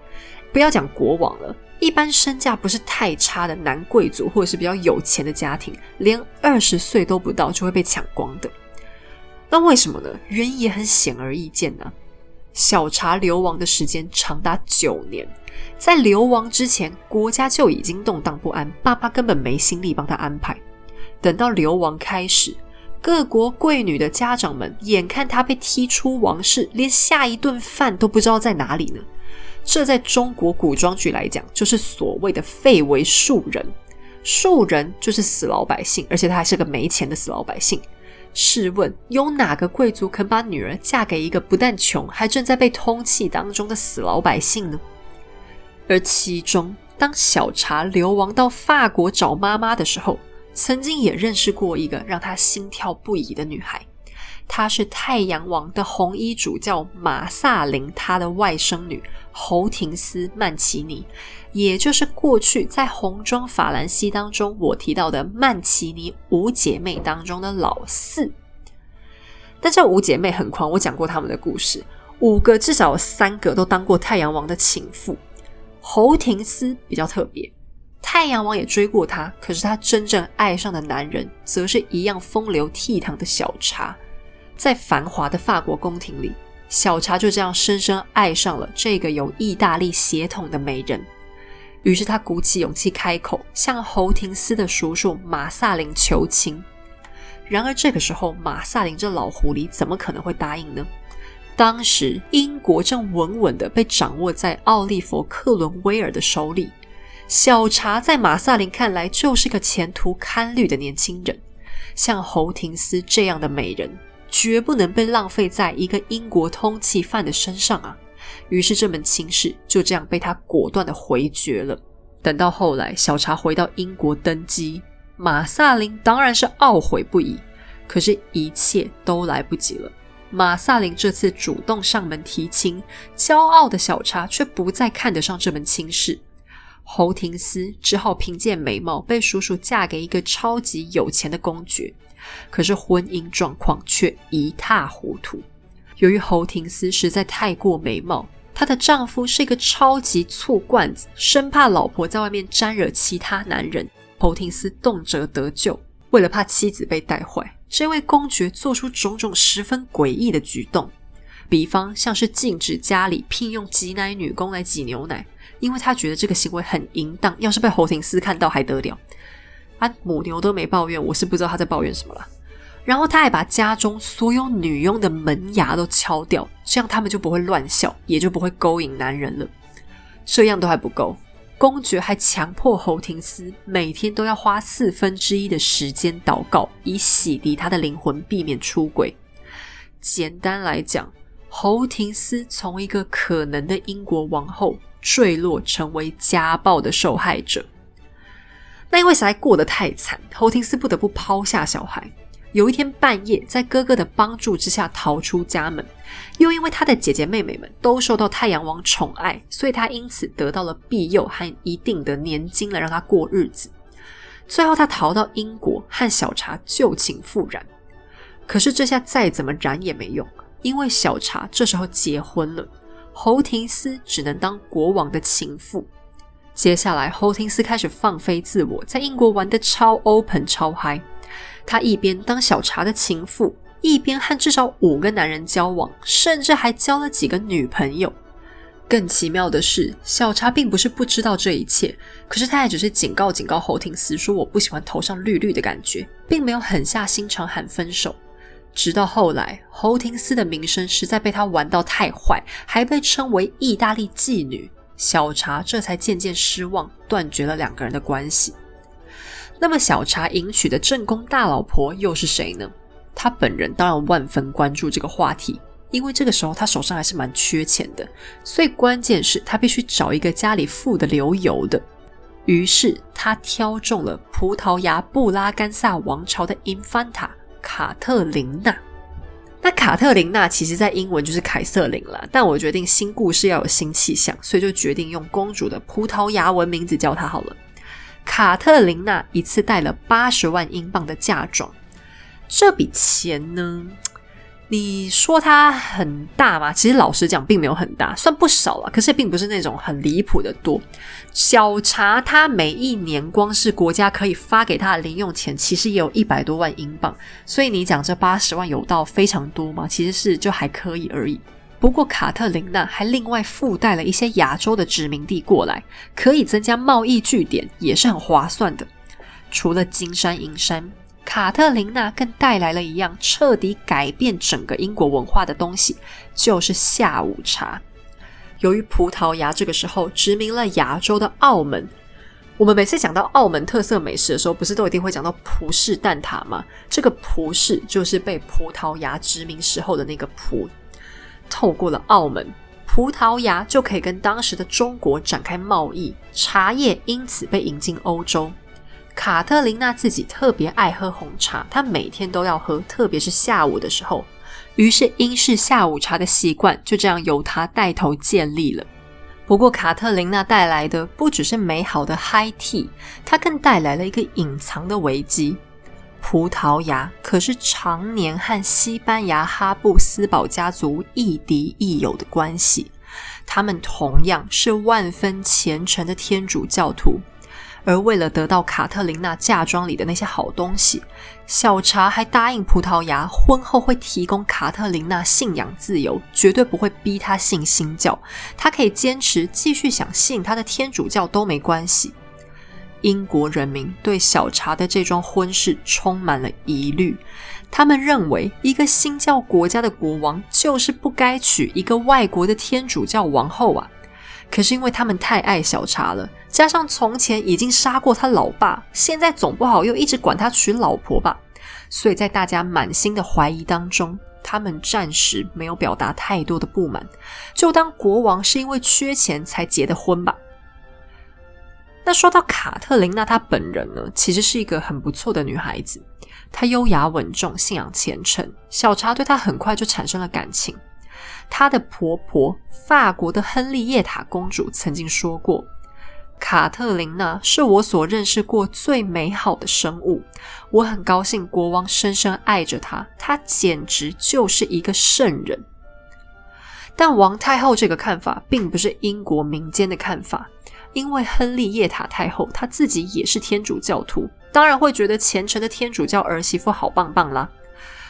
不要讲国王了，一般身价不是太差的男贵族或者是比较有钱的家庭，连二十岁都不到就会被抢光的。那为什么呢？原因也很显而易见呢。小茶流亡的时间长达九年，在流亡之前，国家就已经动荡不安，爸妈根本没心力帮他安排。等到流亡开始，各国贵女的家长们眼看他被踢出王室，连下一顿饭都不知道在哪里呢。这在中国古装剧来讲，就是所谓的废为庶人。庶人就是死老百姓，而且他还是个没钱的死老百姓。试问，有哪个贵族肯把女儿嫁给一个不但穷，还正在被通缉当中的死老百姓呢？而其中，当小茶流亡到法国找妈妈的时候，曾经也认识过一个让他心跳不已的女孩。她是太阳王的红衣主教马萨林，他的外甥女侯廷斯曼奇尼，也就是过去在红妆法兰西当中我提到的曼奇尼五姐妹当中的老四。但这五姐妹很狂，我讲过她们的故事，五个至少有三个都当过太阳王的情妇。侯廷斯比较特别，太阳王也追过她，可是她真正爱上的男人，则是一样风流倜傥的小茶。在繁华的法国宫廷里，小茶就这样深深爱上了这个有意大利血统的美人。于是他鼓起勇气开口，向侯廷斯的叔叔马萨林求情。然而这个时候，马萨林这老狐狸怎么可能会答应呢？当时英国正稳稳的被掌握在奥利弗·克伦威尔的手里，小茶在马萨林看来就是个前途堪虑的年轻人。像侯廷斯这样的美人。绝不能被浪费在一个英国通缉犯的身上啊！于是这门亲事就这样被他果断的回绝了。等到后来，小茶回到英国登基，马萨林当然是懊悔不已。可是，一切都来不及了。马萨林这次主动上门提亲，骄傲的小茶却不再看得上这门亲事。侯廷斯只好凭借美貌被叔叔嫁给一个超级有钱的公爵。可是婚姻状况却一塌糊涂。由于侯廷斯实在太过美貌，她的丈夫是一个超级醋罐子，生怕老婆在外面沾惹其他男人。侯廷斯动辄得救，为了怕妻子被带坏，这位公爵做出种种十分诡异的举动，比方像是禁止家里聘用挤奶女工来挤牛奶，因为他觉得这个行为很淫荡，要是被侯廷斯看到还得了。他母牛都没抱怨，我是不知道他在抱怨什么了。然后他还把家中所有女佣的门牙都敲掉，这样他们就不会乱笑，也就不会勾引男人了。这样都还不够，公爵还强迫侯廷斯每天都要花四分之一的时间祷告，以洗涤他的灵魂，避免出轨。简单来讲，侯廷斯从一个可能的英国王后坠落成为家暴的受害者。那因为实在过得太惨，侯廷斯不得不抛下小孩。有一天半夜，在哥哥的帮助之下逃出家门，又因为他的姐姐妹妹们都受到太阳王宠爱，所以他因此得到了庇佑和一定的年金来让他过日子。最后他逃到英国，和小茶旧情复燃。可是这下再怎么燃也没用，因为小茶这时候结婚了，侯廷斯只能当国王的情妇。接下来，侯廷斯开始放飞自我，在英国玩的超 open 超嗨。他一边当小茶的情妇，一边和至少五个男人交往，甚至还交了几个女朋友。更奇妙的是，小茶并不是不知道这一切，可是他也只是警告警告侯廷斯说：“我不喜欢头上绿绿的感觉，并没有狠下心肠喊分手。”直到后来，侯廷斯的名声实在被他玩到太坏，还被称为意大利妓女。小茶这才渐渐失望，断绝了两个人的关系。那么，小茶迎娶的正宫大老婆又是谁呢？他本人当然万分关注这个话题，因为这个时候他手上还是蛮缺钱的，所以关键是他必须找一个家里富的流油的。于是他挑中了葡萄牙布拉干萨王朝的 Infanta 卡特琳娜。那卡特琳娜其实，在英文就是凯瑟琳了。但我决定新故事要有新气象，所以就决定用公主的葡萄牙文名字叫她好了。卡特琳娜一次带了八十万英镑的嫁妆，这笔钱呢，你说它很大吗？其实老实讲，并没有很大，算不少了。可是并不是那种很离谱的多。小茶它每一年光是国家可以发给他的零用钱，其实也有一百多万英镑。所以你讲这八十万有到非常多吗？其实是就还可以而已。不过卡特琳娜还另外附带了一些亚洲的殖民地过来，可以增加贸易据点，也是很划算的。除了金山银山。卡特琳娜更带来了一样彻底改变整个英国文化的东西，就是下午茶。由于葡萄牙这个时候殖民了亚洲的澳门，我们每次讲到澳门特色美食的时候，不是都一定会讲到葡式蛋挞吗？这个葡式就是被葡萄牙殖民时候的那个葡。透过了澳门，葡萄牙就可以跟当时的中国展开贸易，茶叶因此被引进欧洲。卡特琳娜自己特别爱喝红茶，她每天都要喝，特别是下午的时候。于是英式下午茶的习惯就这样由她带头建立了。不过，卡特琳娜带来的不只是美好的 high tea，她更带来了一个隐藏的危机。葡萄牙可是常年和西班牙哈布斯堡家族亦敌亦友的关系，他们同样是万分虔诚的天主教徒。而为了得到卡特琳娜嫁妆里的那些好东西，小查还答应葡萄牙婚后会提供卡特琳娜信仰自由，绝对不会逼她信新教，她可以坚持继续想信她的天主教都没关系。英国人民对小查的这桩婚事充满了疑虑，他们认为一个新教国家的国王就是不该娶一个外国的天主教王后啊。可是因为他们太爱小茶了，加上从前已经杀过他老爸，现在总不好又一直管他娶老婆吧。所以在大家满心的怀疑当中，他们暂时没有表达太多的不满，就当国王是因为缺钱才结的婚吧。那说到卡特琳娜，她本人呢，其实是一个很不错的女孩子，她优雅稳重，信仰虔诚，小茶对她很快就产生了感情。她的婆婆，法国的亨利叶塔公主曾经说过：“卡特琳娜是我所认识过最美好的生物，我很高兴国王深深爱着她，她简直就是一个圣人。”但王太后这个看法并不是英国民间的看法，因为亨利叶塔太后她自己也是天主教徒，当然会觉得虔诚的天主教儿媳妇好棒棒啦。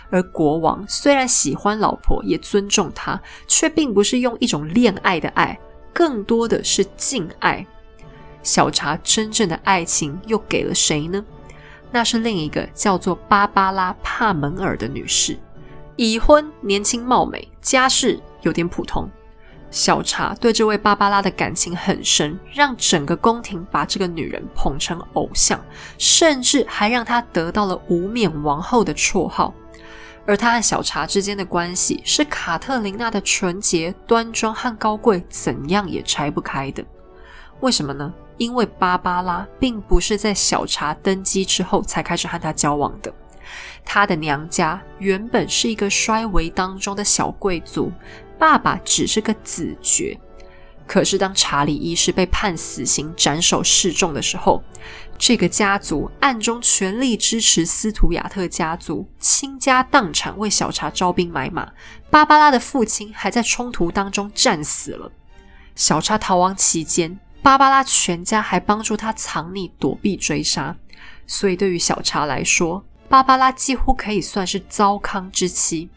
而国王虽然喜欢老婆，也尊重她，却并不是用一种恋爱的爱，更多的是敬爱。小查真正的爱情又给了谁呢？那是另一个叫做芭芭拉·帕门尔的女士，已婚，年轻貌美，家世有点普通。小查对这位芭芭拉的感情很深，让整个宫廷把这个女人捧成偶像，甚至还让她得到了无冕王后的绰号。而他和小茶之间的关系，是卡特琳娜的纯洁、端庄和高贵怎样也拆不开的。为什么呢？因为芭芭拉并不是在小茶登基之后才开始和他交往的。他的娘家原本是一个衰微当中的小贵族，爸爸只是个子爵。可是，当查理一世被判死刑、斩首示众的时候，这个家族暗中全力支持斯图亚特家族，倾家荡产为小查招兵买马。芭芭拉的父亲还在冲突当中战死了。小查逃亡期间，芭芭拉全家还帮助他藏匿、躲避追杀。所以，对于小查来说，芭芭拉几乎可以算是糟糠之妻，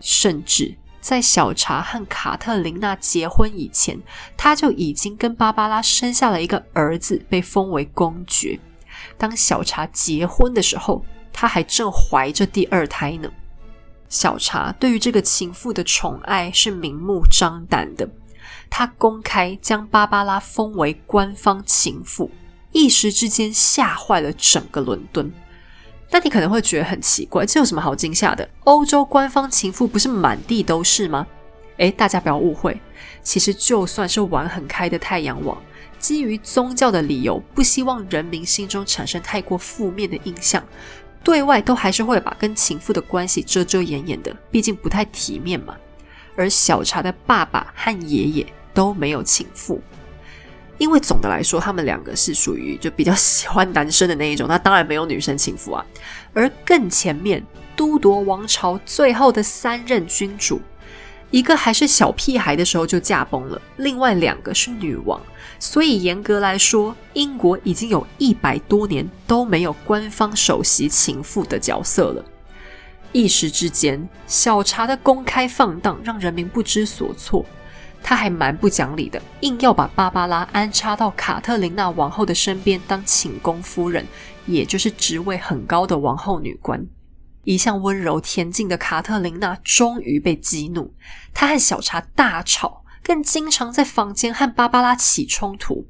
甚至。在小查和卡特琳娜结婚以前，他就已经跟芭芭拉生下了一个儿子，被封为公爵。当小查结婚的时候，他还正怀着第二胎呢。小查对于这个情妇的宠爱是明目张胆的，他公开将芭芭拉封为官方情妇，一时之间吓坏了整个伦敦。那你可能会觉得很奇怪，这有什么好惊吓的？欧洲官方情妇不是满地都是吗？诶，大家不要误会，其实就算是玩很开的太阳网，基于宗教的理由，不希望人民心中产生太过负面的印象，对外都还是会把跟情妇的关系遮遮掩掩的，毕竟不太体面嘛。而小茶的爸爸和爷爷都没有情妇。因为总的来说，他们两个是属于就比较喜欢男生的那一种，那当然没有女生情妇啊。而更前面，都铎王朝最后的三任君主。一个还是小屁孩的时候就驾崩了，另外两个是女王，所以严格来说，英国已经有一百多年都没有官方首席情妇的角色了。一时之间，小查的公开放荡让人民不知所措。他还蛮不讲理的，硬要把芭芭拉安插到卡特琳娜王后的身边当寝宫夫人，也就是职位很高的王后女官。一向温柔恬静的卡特琳娜终于被激怒，她和小查大吵，更经常在房间和芭芭拉起冲突，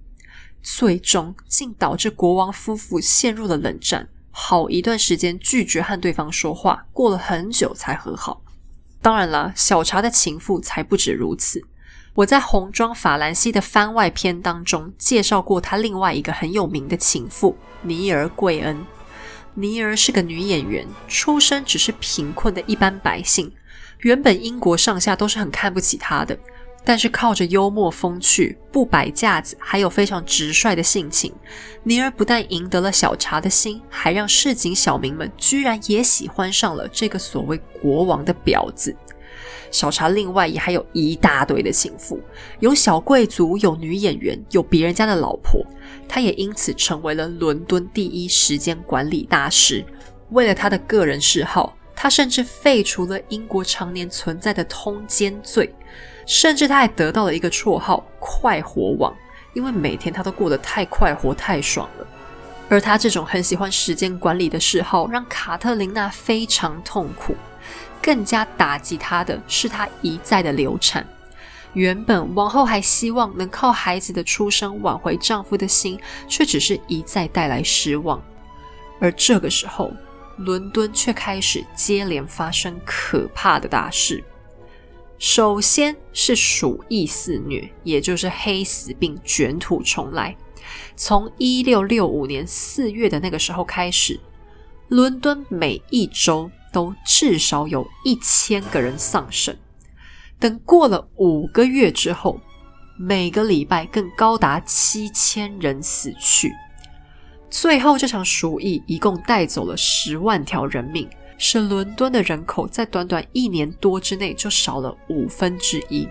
最终竟导致国王夫妇陷入了冷战，好一段时间拒绝和对方说话，过了很久才和好。当然了，小查的情妇才不止如此。我在红妆法兰西的番外篇当中介绍过他另外一个很有名的情妇尼尔贵恩。尼尔是个女演员，出身只是贫困的一般百姓。原本英国上下都是很看不起她的，但是靠着幽默风趣、不摆架子，还有非常直率的性情，尼尔不但赢得了小查的心，还让市井小民们居然也喜欢上了这个所谓国王的婊子。小查另外也还有一大堆的情妇，有小贵族，有女演员，有别人家的老婆。他也因此成为了伦敦第一时间管理大师。为了他的个人嗜好，他甚至废除了英国常年存在的通奸罪，甚至他还得到了一个绰号“快活王”，因为每天他都过得太快活、太爽了。而他这种很喜欢时间管理的嗜好，让卡特琳娜非常痛苦。更加打击她的是，她一再的流产。原本王后还希望能靠孩子的出生挽回丈夫的心，却只是一再带来失望。而这个时候，伦敦却开始接连发生可怕的大事。首先是鼠疫肆虐，也就是黑死病卷土重来。从一六六五年四月的那个时候开始，伦敦每一周。都至少有一千个人丧生。等过了五个月之后，每个礼拜更高达七千人死去。最后，这场鼠疫一共带走了十万条人命，使伦敦的人口在短短一年多之内就少了五分之一。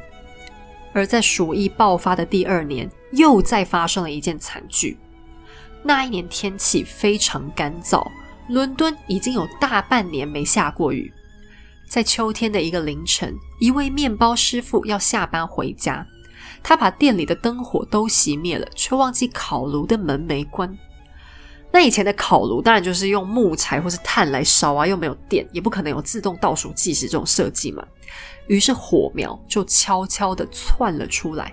而在鼠疫爆发的第二年，又再发生了一件惨剧。那一年天气非常干燥。伦敦已经有大半年没下过雨，在秋天的一个凌晨，一位面包师傅要下班回家，他把店里的灯火都熄灭了，却忘记烤炉的门没关。那以前的烤炉当然就是用木材或是炭来烧啊，又没有电，也不可能有自动倒数计时这种设计嘛。于是火苗就悄悄地窜了出来。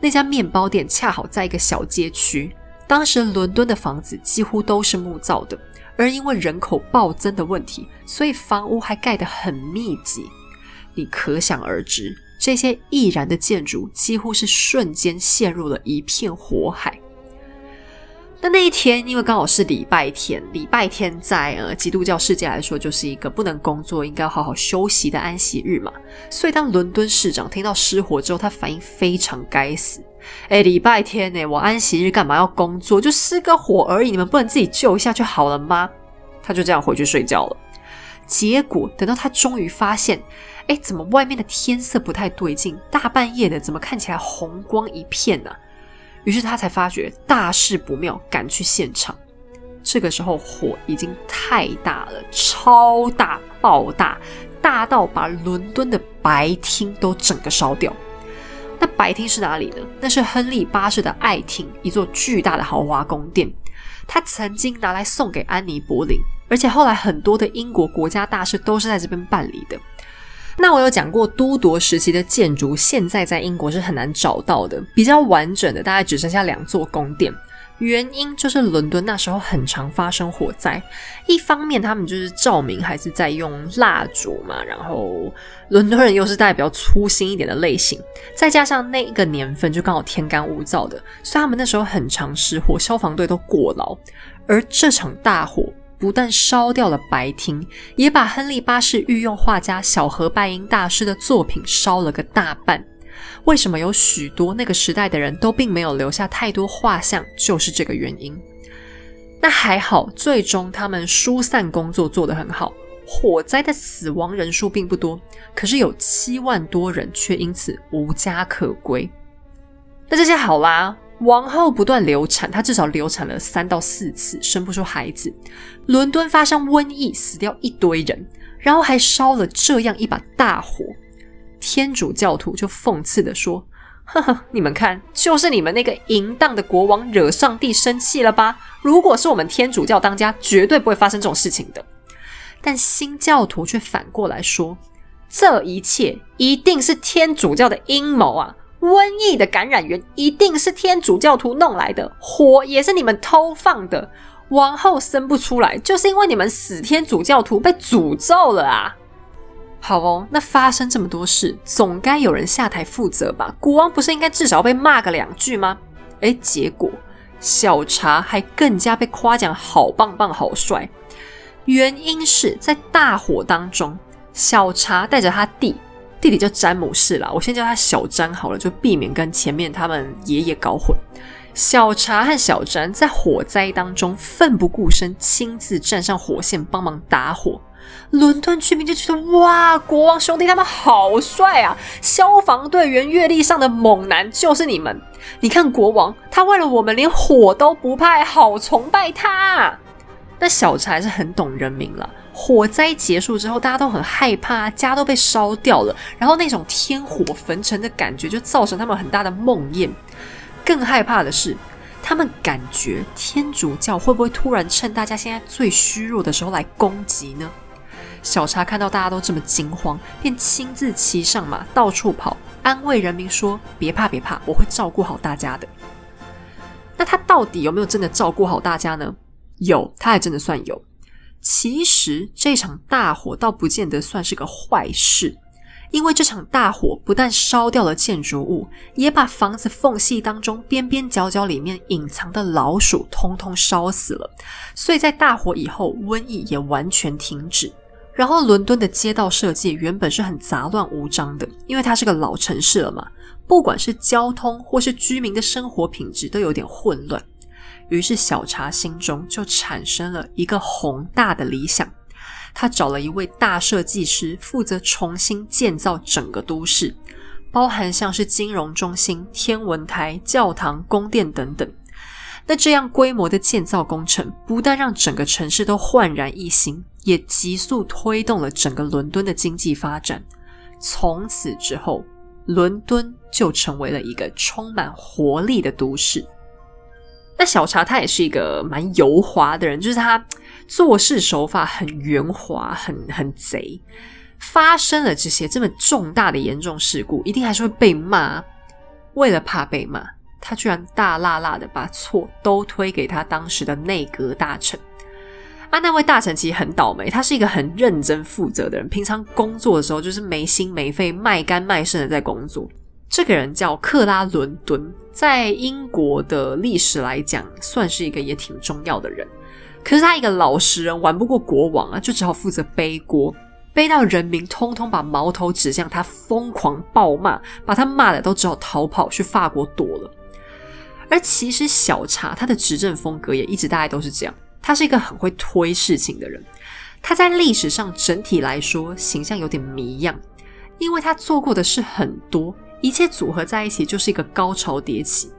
那家面包店恰好在一个小街区，当时伦敦的房子几乎都是木造的。而因为人口暴增的问题，所以房屋还盖得很密集。你可想而知，这些易燃的建筑几乎是瞬间陷入了一片火海。那一天，因为刚好是礼拜天，礼拜天在呃基督教世界来说，就是一个不能工作、应该好好休息的安息日嘛。所以，当伦敦市长听到失火之后，他反应非常该死。哎，礼拜天呢？我安息日干嘛要工作？就失个火而已，你们不能自己救一下就好了吗？他就这样回去睡觉了。结果等到他终于发现，哎，怎么外面的天色不太对劲？大半夜的，怎么看起来红光一片呢？于是他才发觉大事不妙，赶去现场。这个时候火已经太大了，超大，爆大，大到把伦敦的白厅都整个烧掉。那白厅是哪里呢？那是亨利八世的爱厅，一座巨大的豪华宫殿。他曾经拿来送给安妮·柏林，而且后来很多的英国国家大事都是在这边办理的。那我有讲过，都铎时期的建筑现在在英国是很难找到的，比较完整的大概只剩下两座宫殿。原因就是伦敦那时候很常发生火灾，一方面他们就是照明还是在用蜡烛嘛，然后伦敦人又是代表粗心一点的类型，再加上那个年份就刚好天干物燥的，所以他们那时候很常失火，消防队都过劳。而这场大火不但烧掉了白厅，也把亨利八世御用画家小河拜因大师的作品烧了个大半。为什么有许多那个时代的人都并没有留下太多画像，就是这个原因。那还好，最终他们疏散工作做得很好，火灾的死亡人数并不多，可是有七万多人却因此无家可归。那这些好啦，王后不断流产，她至少流产了三到四次，生不出孩子。伦敦发生瘟疫，死掉一堆人，然后还烧了这样一把大火。天主教徒就讽刺的说：“呵呵，你们看，就是你们那个淫荡的国王惹上帝生气了吧？如果是我们天主教当家，绝对不会发生这种事情的。”但新教徒却反过来说：“这一切一定是天主教的阴谋啊！瘟疫的感染源一定是天主教徒弄来的，火也是你们偷放的。王后生不出来，就是因为你们死天主教徒被诅咒了啊！”好哦，那发生这么多事，总该有人下台负责吧？国王不是应该至少被骂个两句吗？诶，结果小茶还更加被夸奖，好棒棒，好帅。原因是在大火当中，小茶带着他弟弟弟叫詹姆士啦，我先叫他小詹好了，就避免跟前面他们爷爷搞混。小茶和小詹在火灾当中奋不顾身，亲自站上火线帮忙打火。伦敦居民就觉得哇，国王兄弟他们好帅啊！消防队员阅历上的猛男就是你们。你看国王，他为了我们连火都不怕，好崇拜他。那小茶还是很懂人民了。火灾结束之后，大家都很害怕，家都被烧掉了，然后那种天火焚城的感觉就造成他们很大的梦魇。更害怕的是，他们感觉天主教会不会突然趁大家现在最虚弱的时候来攻击呢？小茶看到大家都这么惊慌，便亲自骑上马到处跑，安慰人民说：“别怕，别怕，我会照顾好大家的。”那他到底有没有真的照顾好大家呢？有，他还真的算有。其实这场大火倒不见得算是个坏事，因为这场大火不但烧掉了建筑物，也把房子缝隙当中边边角角里面隐藏的老鼠通通烧死了。所以在大火以后，瘟疫也完全停止。然后，伦敦的街道设计原本是很杂乱无章的，因为它是个老城市了嘛。不管是交通或是居民的生活品质都有点混乱。于是，小茶心中就产生了一个宏大的理想。他找了一位大设计师，负责重新建造整个都市，包含像是金融中心、天文台、教堂、宫殿等等。那这样规模的建造工程，不但让整个城市都焕然一新，也急速推动了整个伦敦的经济发展。从此之后，伦敦就成为了一个充满活力的都市。那小茶他也是一个蛮油滑的人，就是他做事手法很圆滑，很很贼。发生了这些这么重大的严重事故，一定还是会被骂。为了怕被骂。他居然大辣辣的把错都推给他当时的内阁大臣啊！那位大臣其实很倒霉，他是一个很认真负责的人，平常工作的时候就是没心没肺、卖肝卖肾的在工作。这个人叫克拉伦敦，在英国的历史来讲，算是一个也挺重要的人。可是他一个老实人，玩不过国王啊，就只好负责背锅，背到人民通通把矛头指向他，疯狂暴骂，把他骂的都只好逃跑去法国躲了。而其实小茶他的执政风格也一直大概都是这样，他是一个很会推事情的人。他在历史上整体来说形象有点谜样，因为他做过的事很多，一切组合在一起就是一个高潮迭起。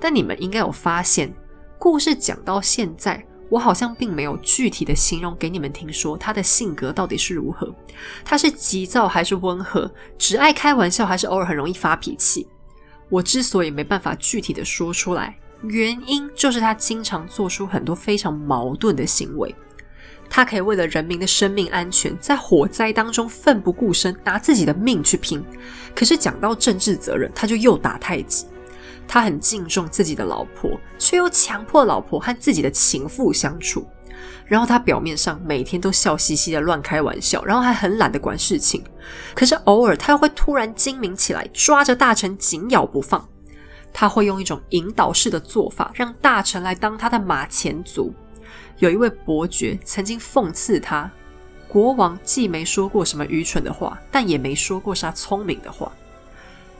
但你们应该有发现，故事讲到现在，我好像并没有具体的形容给你们听，说他的性格到底是如何，他是急躁还是温和，只爱开玩笑还是偶尔很容易发脾气。我之所以没办法具体的说出来，原因就是他经常做出很多非常矛盾的行为。他可以为了人民的生命安全，在火灾当中奋不顾身，拿自己的命去拼。可是讲到政治责任，他就又打太极。他很敬重自己的老婆，却又强迫老婆和自己的情妇相处。然后他表面上每天都笑嘻嘻的乱开玩笑，然后还很懒得管事情。可是偶尔他又会突然精明起来，抓着大臣紧咬不放。他会用一种引导式的做法，让大臣来当他的马前卒。有一位伯爵曾经讽刺他：国王既没说过什么愚蠢的话，但也没说过啥聪明的话。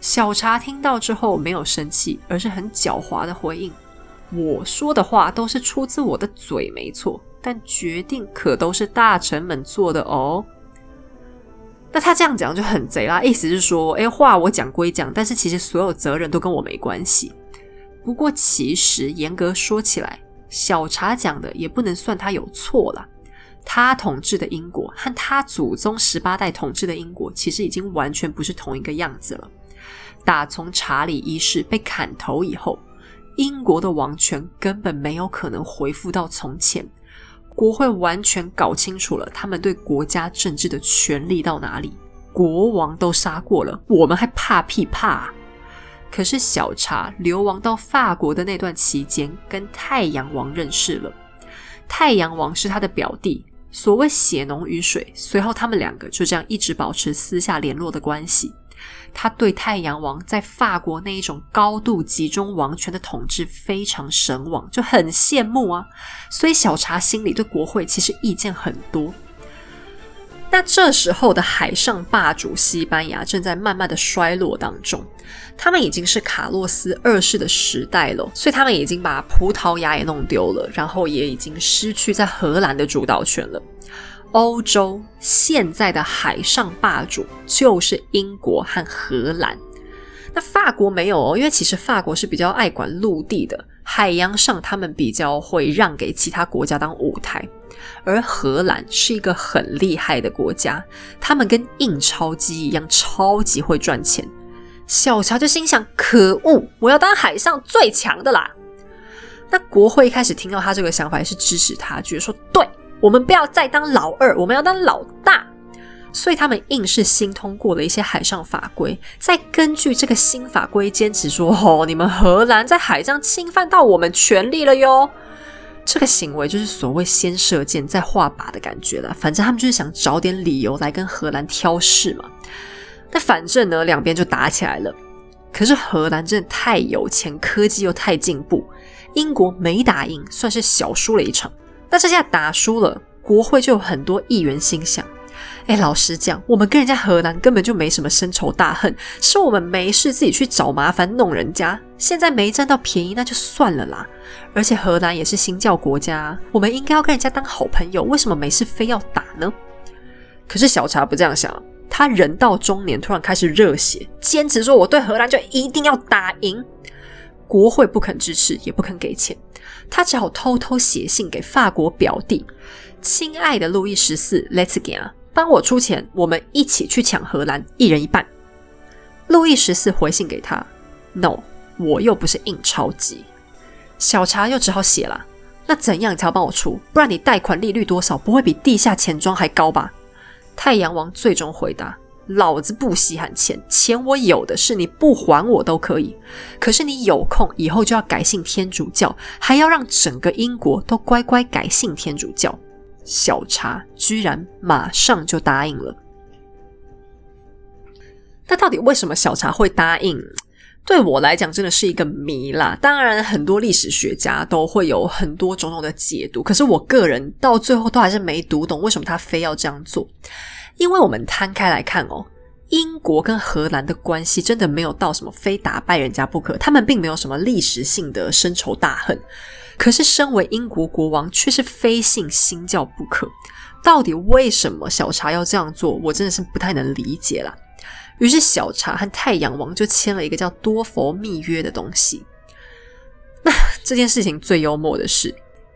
小茶听到之后没有生气，而是很狡猾的回应。我说的话都是出自我的嘴，没错。但决定可都是大臣们做的哦。那他这样讲就很贼啦，意思是说，哎，话我讲归讲，但是其实所有责任都跟我没关系。不过其实严格说起来，小茶讲的也不能算他有错了。他统治的英国和他祖宗十八代统治的英国，其实已经完全不是同一个样子了。打从查理一世被砍头以后，英国的王权根本没有可能恢复到从前。国会完全搞清楚了，他们对国家政治的权力到哪里，国王都杀过了，我们还怕屁怕？可是小茶流亡到法国的那段期间，跟太阳王认识了。太阳王是他的表弟。所谓血浓于水，随后他们两个就这样一直保持私下联络的关系。他对太阳王在法国那一种高度集中王权的统治非常神往，就很羡慕啊。所以小茶心里对国会其实意见很多。那这时候的海上霸主西班牙正在慢慢的衰落当中，他们已经是卡洛斯二世的时代了，所以他们已经把葡萄牙也弄丢了，然后也已经失去在荷兰的主导权了。欧洲现在的海上霸主就是英国和荷兰。那法国没有哦，因为其实法国是比较爱管陆地的，海洋上他们比较会让给其他国家当舞台。而荷兰是一个很厉害的国家，他们跟印钞机一样，超级会赚钱。小乔就心想：可恶，我要当海上最强的啦！那国会一开始听到他这个想法，是支持他，觉得说：对我们不要再当老二，我们要当老大。所以他们硬是新通过了一些海上法规，再根据这个新法规坚持说：哦，你们荷兰在海上侵犯到我们权利了哟。这个行为就是所谓先射箭再画靶的感觉了。反正他们就是想找点理由来跟荷兰挑事嘛。那反正呢，两边就打起来了。可是荷兰真的太有钱，科技又太进步，英国没打赢，算是小输了一场。那这下打输了，国会就有很多议员心想。哎，老实讲，我们跟人家荷兰根本就没什么深仇大恨，是我们没事自己去找麻烦弄人家。现在没占到便宜，那就算了啦。而且荷兰也是新教国家，我们应该要跟人家当好朋友，为什么没事非要打呢？可是小茶不这样想，他人到中年突然开始热血，坚持说我对荷兰就一定要打赢。国会不肯支持，也不肯给钱，他只好偷偷写信给法国表弟：“亲爱的路易十四，Let's g a 帮我出钱，我们一起去抢荷兰，一人一半。路易十四回信给他：“No，我又不是印钞机。”小茶又只好写了：“那怎样才要帮我出？不然你贷款利率多少？不会比地下钱庄还高吧？”太阳王最终回答：“老子不稀罕钱，钱我有的是，你不还我都可以。可是你有空以后就要改信天主教，还要让整个英国都乖乖改信天主教。”小茶居然马上就答应了。那到底为什么小茶会答应？对我来讲，真的是一个谜啦。当然，很多历史学家都会有很多种种的解读，可是我个人到最后都还是没读懂为什么他非要这样做。因为我们摊开来看哦，英国跟荷兰的关系真的没有到什么非打败人家不可，他们并没有什么历史性的深仇大恨。可是，身为英国国王，却是非信新教不可。到底为什么小茶要这样做？我真的是不太能理解啦。于是，小茶和太阳王就签了一个叫多佛密约的东西。那这件事情最幽默的是，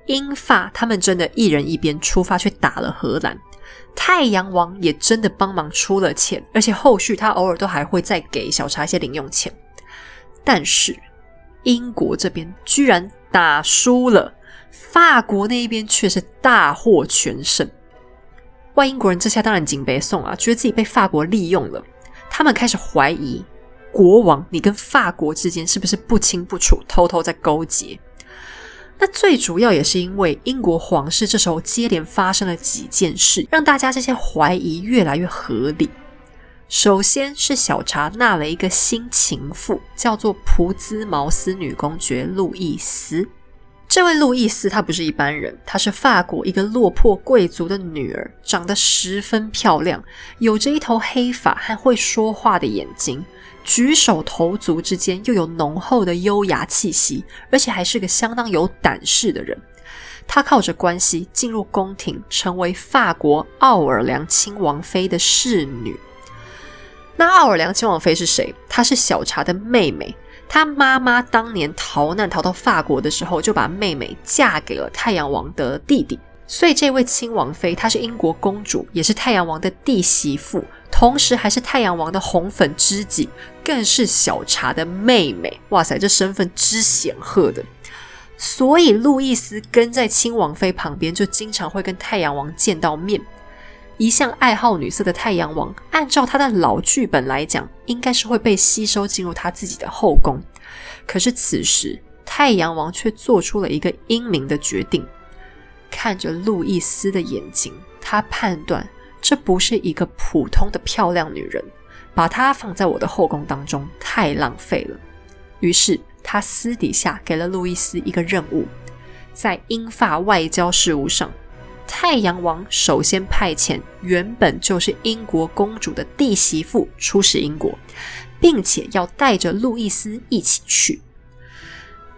英法他们真的一人一边出发去打了荷兰，太阳王也真的帮忙出了钱，而且后续他偶尔都还会再给小茶一些零用钱。但是，英国这边居然。打输了，法国那一边却是大获全胜。外英国人这下当然警备送啊，觉得自己被法国利用了。他们开始怀疑国王，你跟法国之间是不是不清不楚，偷偷在勾结？那最主要也是因为英国皇室这时候接连发生了几件事，让大家这些怀疑越来越合理。首先是小查纳了一个新情妇，叫做普兹茅斯女公爵路易斯。这位路易斯她不是一般人，她是法国一个落魄贵族的女儿，长得十分漂亮，有着一头黑发和会说话的眼睛，举手投足之间又有浓厚的优雅气息，而且还是个相当有胆识的人。她靠着关系进入宫廷，成为法国奥尔良亲王妃的侍女。那奥尔良亲王妃是谁？她是小查的妹妹。她妈妈当年逃难逃到法国的时候，就把妹妹嫁给了太阳王的弟弟。所以这位亲王妃，她是英国公主，也是太阳王的弟媳妇，同时还是太阳王的红粉知己，更是小查的妹妹。哇塞，这身份之显赫的。所以路易斯跟在亲王妃旁边，就经常会跟太阳王见到面。一向爱好女色的太阳王，按照他的老剧本来讲，应该是会被吸收进入他自己的后宫。可是此时，太阳王却做出了一个英明的决定。看着路易斯的眼睛，他判断这不是一个普通的漂亮女人，把她放在我的后宫当中太浪费了。于是他私底下给了路易斯一个任务，在英法外交事务上，太阳王首先派遣原本就是英国公主的弟媳妇出使英国，并且要带着路易斯一起去。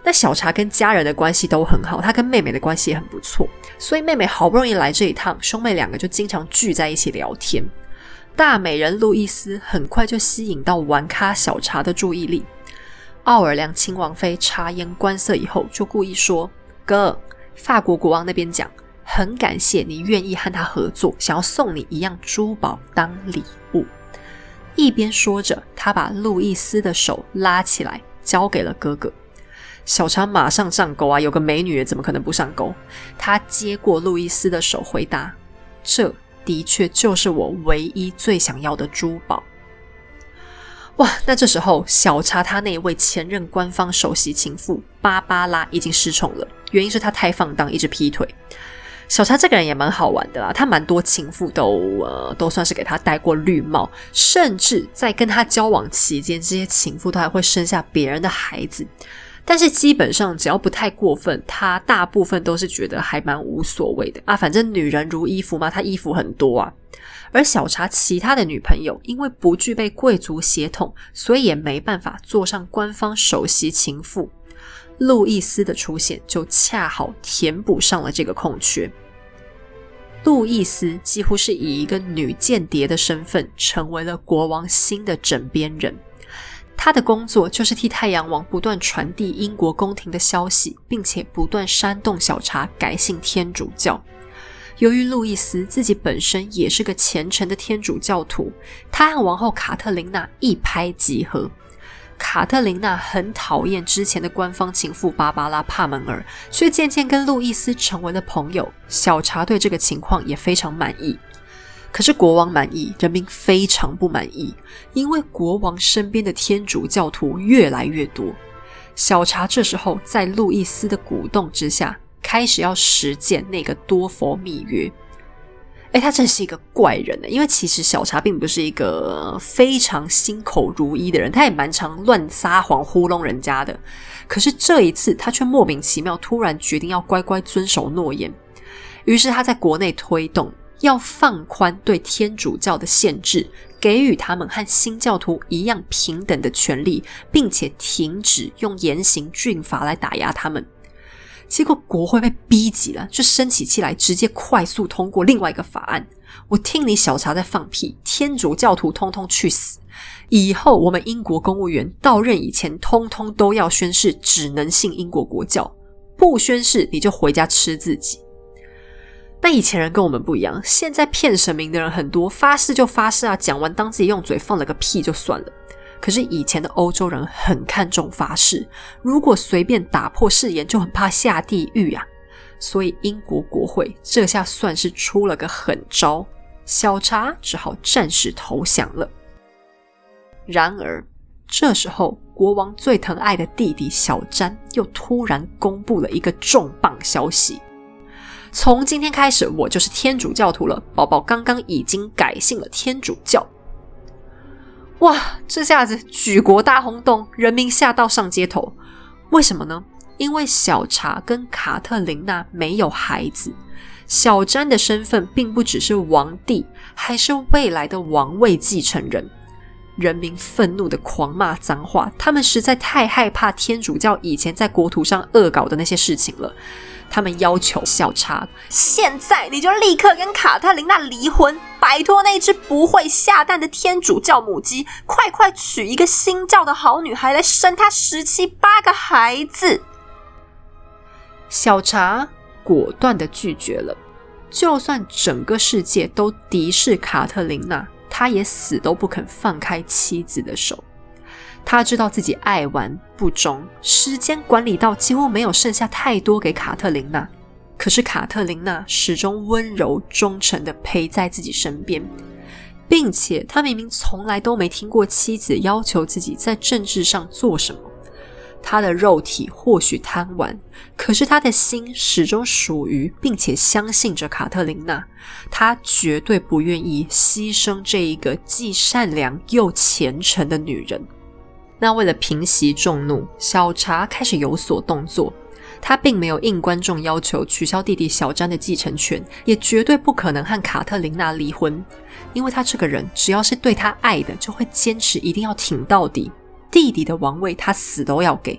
那小查跟家人的关系都很好，他跟妹妹的关系也很不错，所以妹妹好不容易来这一趟，兄妹两个就经常聚在一起聊天。大美人路易斯很快就吸引到玩咖小查的注意力。奥尔良亲王妃察言观色以后，就故意说：“哥，法国国王那边讲，很感谢你愿意和他合作，想要送你一样珠宝当礼物。”一边说着，他把路易斯的手拉起来，交给了哥哥。小查马上上钩啊！有个美女，怎么可能不上钩？他接过路易斯的手，回答：“这的确就是我唯一最想要的珠宝。”哇！那这时候，小查他那位前任官方首席情妇芭芭拉已经失宠了，原因是他太放荡，一直劈腿。小查这个人也蛮好玩的啦，他蛮多情妇都呃都算是给他戴过绿帽，甚至在跟他交往期间，这些情妇都还会生下别人的孩子。但是基本上只要不太过分，他大部分都是觉得还蛮无所谓的啊。反正女人如衣服嘛，他衣服很多啊。而小查其他的女朋友因为不具备贵族血统，所以也没办法坐上官方首席情妇。路易斯的出现就恰好填补上了这个空缺。路易斯几乎是以一个女间谍的身份，成为了国王新的枕边人。他的工作就是替太阳王不断传递英国宫廷的消息，并且不断煽动小查改信天主教。由于路易斯自己本身也是个虔诚的天主教徒，他和王后卡特琳娜一拍即合。卡特琳娜很讨厌之前的官方情妇芭芭拉·帕门尔，却渐渐跟路易斯成为了朋友。小查对这个情况也非常满意。可是国王满意，人民非常不满意，因为国王身边的天主教徒越来越多。小查这时候在路易斯的鼓动之下，开始要实践那个多佛密约。哎，他真是一个怪人呢，因为其实小查并不是一个非常心口如一的人，他也蛮常乱撒谎糊弄人家的。可是这一次，他却莫名其妙突然决定要乖乖遵守诺言，于是他在国内推动。要放宽对天主教的限制，给予他们和新教徒一样平等的权利，并且停止用严刑峻法来打压他们。结果国会被逼急了，就生起气来，直接快速通过另外一个法案。我听你小查在放屁，天主教徒通通去死！以后我们英国公务员到任以前，通通都要宣誓，只能信英国国教，不宣誓你就回家吃自己。那以前人跟我们不一样，现在骗神明的人很多，发誓就发誓啊，讲完当自己用嘴放了个屁就算了。可是以前的欧洲人很看重发誓，如果随便打破誓言，就很怕下地狱啊。所以英国国会这下算是出了个狠招，小查只好暂时投降了。然而这时候，国王最疼爱的弟弟小詹又突然公布了一个重磅消息。从今天开始，我就是天主教徒了。宝宝刚刚已经改信了天主教。哇，这下子举国大轰动，人民吓到上街头。为什么呢？因为小查跟卡特琳娜没有孩子，小詹的身份并不只是王帝，还是未来的王位继承人。人民愤怒的狂骂脏话，他们实在太害怕天主教以前在国土上恶搞的那些事情了。他们要求小查，现在你就立刻跟卡特琳娜离婚，摆脱那只不会下蛋的天主教母鸡，快快娶一个新教的好女孩来生他十七八个孩子。小查果断的拒绝了，就算整个世界都敌视卡特琳娜，他也死都不肯放开妻子的手。他知道自己爱玩不忠，时间管理到几乎没有剩下太多给卡特琳娜。可是卡特琳娜始终温柔忠诚的陪在自己身边，并且他明明从来都没听过妻子要求自己在政治上做什么。他的肉体或许贪玩，可是他的心始终属于并且相信着卡特琳娜。他绝对不愿意牺牲这一个既善良又虔诚的女人。那为了平息众怒，小查开始有所动作。他并没有应观众要求取消弟弟小詹的继承权，也绝对不可能和卡特琳娜离婚，因为他这个人只要是对他爱的，就会坚持一定要挺到底。弟弟的王位他死都要给。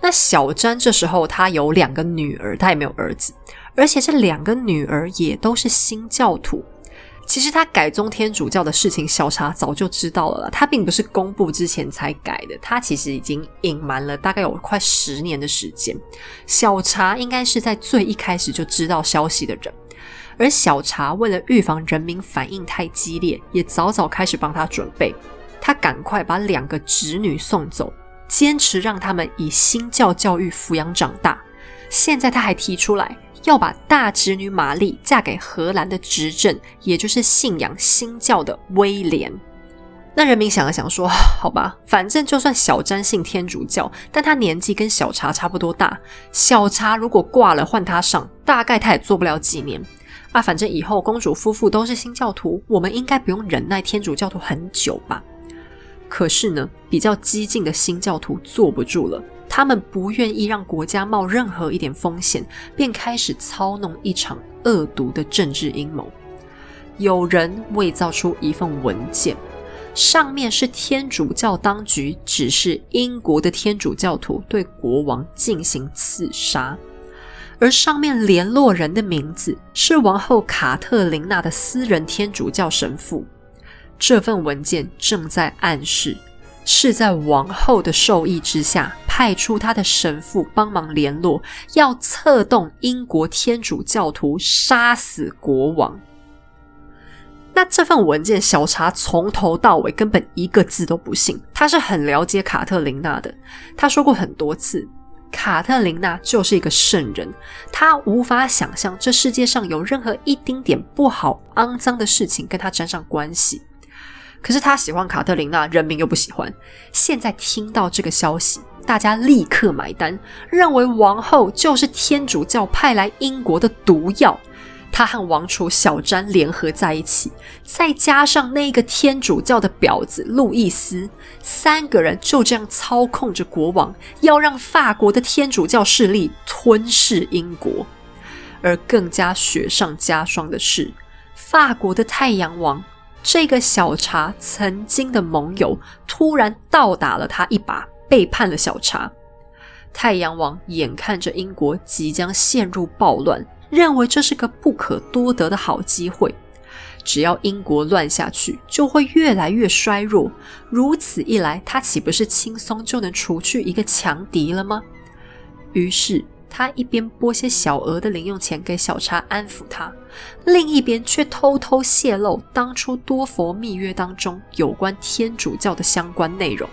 那小詹这时候他有两个女儿，他也没有儿子，而且这两个女儿也都是新教徒。其实他改宗天主教的事情，小查早就知道了。他并不是公布之前才改的，他其实已经隐瞒了大概有快十年的时间。小查应该是在最一开始就知道消息的人，而小查为了预防人民反应太激烈，也早早开始帮他准备。他赶快把两个侄女送走，坚持让他们以新教教育抚养长大。现在他还提出来。要把大侄女玛丽嫁给荷兰的执政，也就是信仰新教的威廉。那人民想了想说：“好吧，反正就算小詹信天主教，但他年纪跟小查差不多大。小查如果挂了换他上，大概他也做不了几年啊。反正以后公主夫妇都是新教徒，我们应该不用忍耐天主教徒很久吧？可是呢，比较激进的新教徒坐不住了。”他们不愿意让国家冒任何一点风险，便开始操弄一场恶毒的政治阴谋。有人伪造出一份文件，上面是天主教当局指示英国的天主教徒对国王进行刺杀，而上面联络人的名字是王后卡特琳娜的私人天主教神父。这份文件正在暗示。是在王后的授意之下，派出他的神父帮忙联络，要策动英国天主教徒杀死国王。那这份文件，小查从头到尾根本一个字都不信。他是很了解卡特琳娜的，他说过很多次，卡特琳娜就是一个圣人，他无法想象这世界上有任何一丁点不好、肮脏的事情跟他沾上关系。可是他喜欢卡特琳娜，人民又不喜欢。现在听到这个消息，大家立刻买单，认为王后就是天主教派来英国的毒药。他和王储小詹联合在一起，再加上那个天主教的婊子路易斯，三个人就这样操控着国王，要让法国的天主教势力吞噬英国。而更加雪上加霜的是，法国的太阳王。这个小茶曾经的盟友突然倒打了他一把，背叛了小茶。太阳王眼看着英国即将陷入暴乱，认为这是个不可多得的好机会。只要英国乱下去，就会越来越衰弱。如此一来，他岂不是轻松就能除去一个强敌了吗？于是。他一边拨些小额的零用钱给小查安抚他，另一边却偷偷泄露当初多佛密约当中有关天主教的相关内容。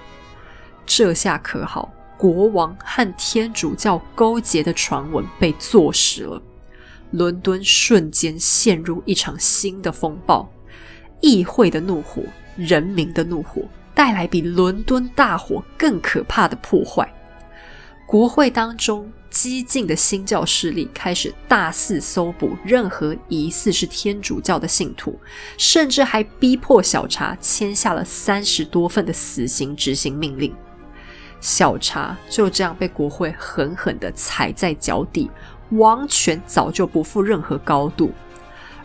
这下可好，国王和天主教勾结的传闻被坐实了，伦敦瞬间陷入一场新的风暴。议会的怒火，人民的怒火，带来比伦敦大火更可怕的破坏。国会当中。激进的新教势力开始大肆搜捕任何疑似是天主教的信徒，甚至还逼迫小查签下了三十多份的死刑执行命令。小查就这样被国会狠狠地踩在脚底，王权早就不负任何高度。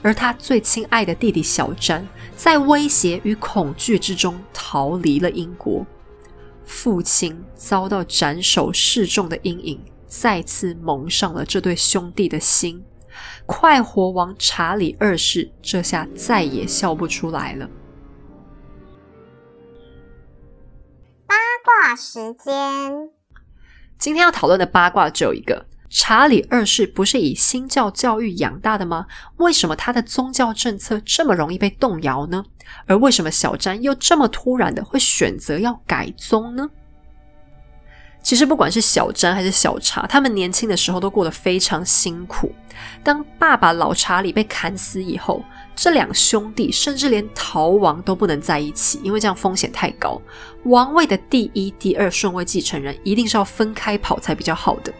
而他最亲爱的弟弟小詹，在威胁与恐惧之中逃离了英国。父亲遭到斩首示众的阴影，再次蒙上了这对兄弟的心。快活王查理二世这下再也笑不出来了。八卦时间，今天要讨论的八卦只有一个。查理二世不是以新教教育养大的吗？为什么他的宗教政策这么容易被动摇呢？而为什么小詹又这么突然的会选择要改宗呢？其实不管是小詹还是小查，他们年轻的时候都过得非常辛苦。当爸爸老查理被砍死以后，这两兄弟甚至连逃亡都不能在一起，因为这样风险太高。王位的第一、第二顺位继承人一定是要分开跑才比较好的。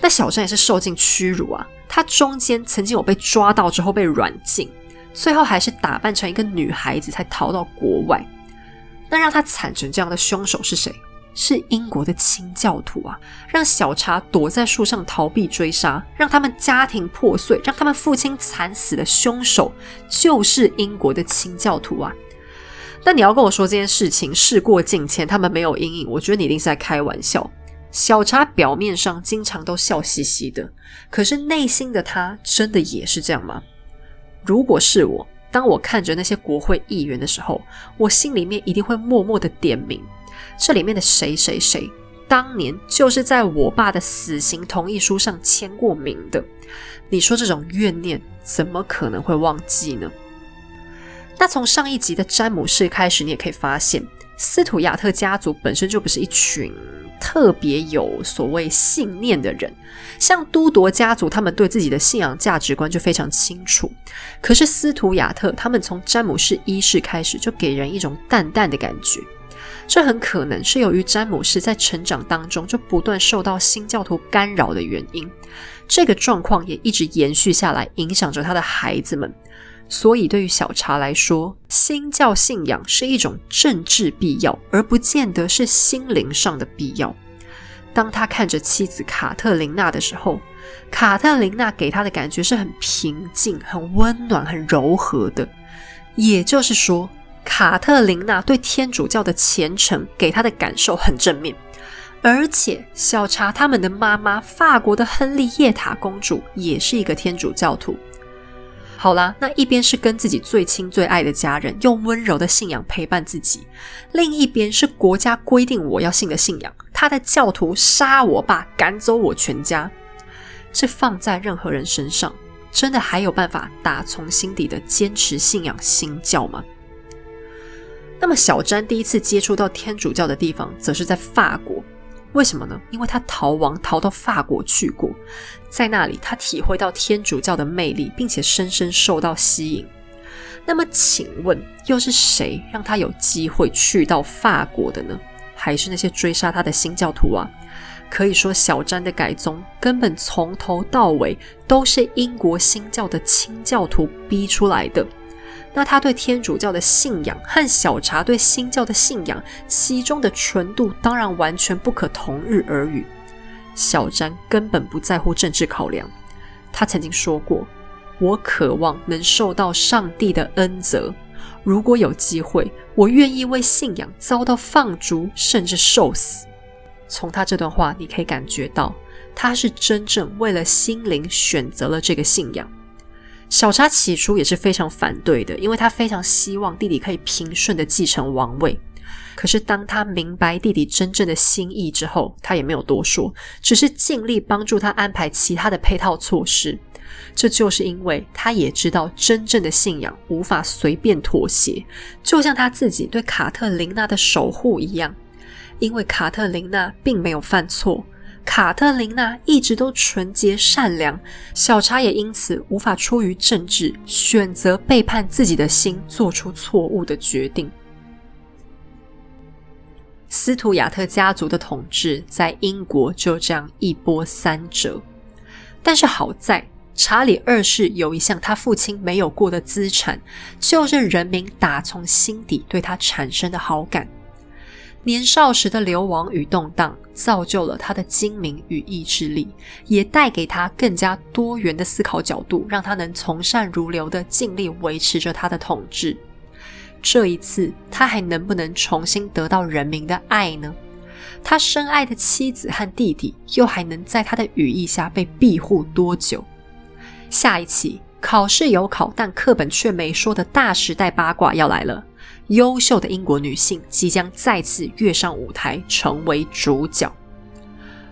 那小詹也是受尽屈辱啊！他中间曾经有被抓到之后被软禁，最后还是打扮成一个女孩子才逃到国外。那让他惨成这样的凶手是谁？是英国的清教徒啊！让小查躲在树上逃避追杀，让他们家庭破碎，让他们父亲惨死的凶手就是英国的清教徒啊！那你要跟我说这件事情事过境迁，他们没有阴影，我觉得你一定是在开玩笑。小查表面上经常都笑嘻嘻的，可是内心的他真的也是这样吗？如果是我，当我看着那些国会议员的时候，我心里面一定会默默的点名，这里面的谁谁谁，当年就是在我爸的死刑同意书上签过名的。你说这种怨念怎么可能会忘记呢？那从上一集的詹姆士开始，你也可以发现，斯图亚特家族本身就不是一群。特别有所谓信念的人，像都铎家族，他们对自己的信仰价值观就非常清楚。可是斯图亚特，他们从詹姆士一世开始就给人一种淡淡的感觉，这很可能是由于詹姆士在成长当中就不断受到新教徒干扰的原因。这个状况也一直延续下来，影响着他的孩子们。所以，对于小查来说，新教信仰是一种政治必要，而不见得是心灵上的必要。当他看着妻子卡特琳娜的时候，卡特琳娜给他的感觉是很平静、很温暖、很柔和的。也就是说，卡特琳娜对天主教的虔诚给他的感受很正面。而且，小查他们的妈妈，法国的亨利叶塔公主，也是一个天主教徒。好啦，那一边是跟自己最亲最爱的家人用温柔的信仰陪伴自己，另一边是国家规定我要信的信仰。他的教徒杀我爸，赶走我全家。这放在任何人身上，真的还有办法打从心底的坚持信仰新教吗？那么小詹第一次接触到天主教的地方，则是在法国。为什么呢？因为他逃亡逃到法国去过，在那里他体会到天主教的魅力，并且深深受到吸引。那么，请问又是谁让他有机会去到法国的呢？还是那些追杀他的新教徒啊？可以说，小詹的改宗根本从头到尾都是英国新教的清教徒逼出来的。那他对天主教的信仰和小查对新教的信仰，其中的纯度当然完全不可同日而语。小詹根本不在乎政治考量，他曾经说过：“我渴望能受到上帝的恩泽，如果有机会，我愿意为信仰遭到放逐，甚至受死。”从他这段话，你可以感觉到他是真正为了心灵选择了这个信仰。小查起初也是非常反对的，因为他非常希望弟弟可以平顺的继承王位。可是当他明白弟弟真正的心意之后，他也没有多说，只是尽力帮助他安排其他的配套措施。这就是因为他也知道真正的信仰无法随便妥协，就像他自己对卡特琳娜的守护一样，因为卡特琳娜并没有犯错。卡特琳娜一直都纯洁善良，小查也因此无法出于政治选择背叛自己的心，做出错误的决定。斯图亚特家族的统治在英国就这样一波三折，但是好在查理二世有一项他父亲没有过的资产，就是人民打从心底对他产生的好感。年少时的流亡与动荡，造就了他的精明与意志力，也带给他更加多元的思考角度，让他能从善如流的尽力维持着他的统治。这一次，他还能不能重新得到人民的爱呢？他深爱的妻子和弟弟，又还能在他的羽翼下被庇护多久？下一期考试有考，但课本却没说的大时代八卦要来了。优秀的英国女性即将再次跃上舞台，成为主角。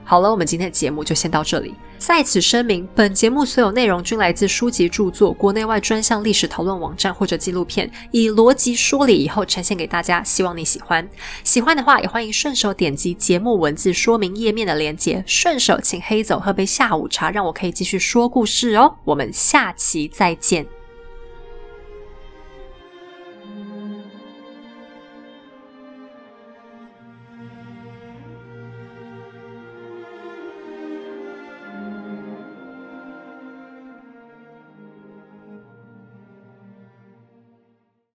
好了，我们今天的节目就先到这里。在此声明，本节目所有内容均来自书籍著作、国内外专项历史讨论网站或者纪录片，以逻辑梳理以后呈现给大家。希望你喜欢，喜欢的话也欢迎顺手点击节目文字说明页面的链接，顺手请黑走喝杯下午茶，让我可以继续说故事哦。我们下期再见。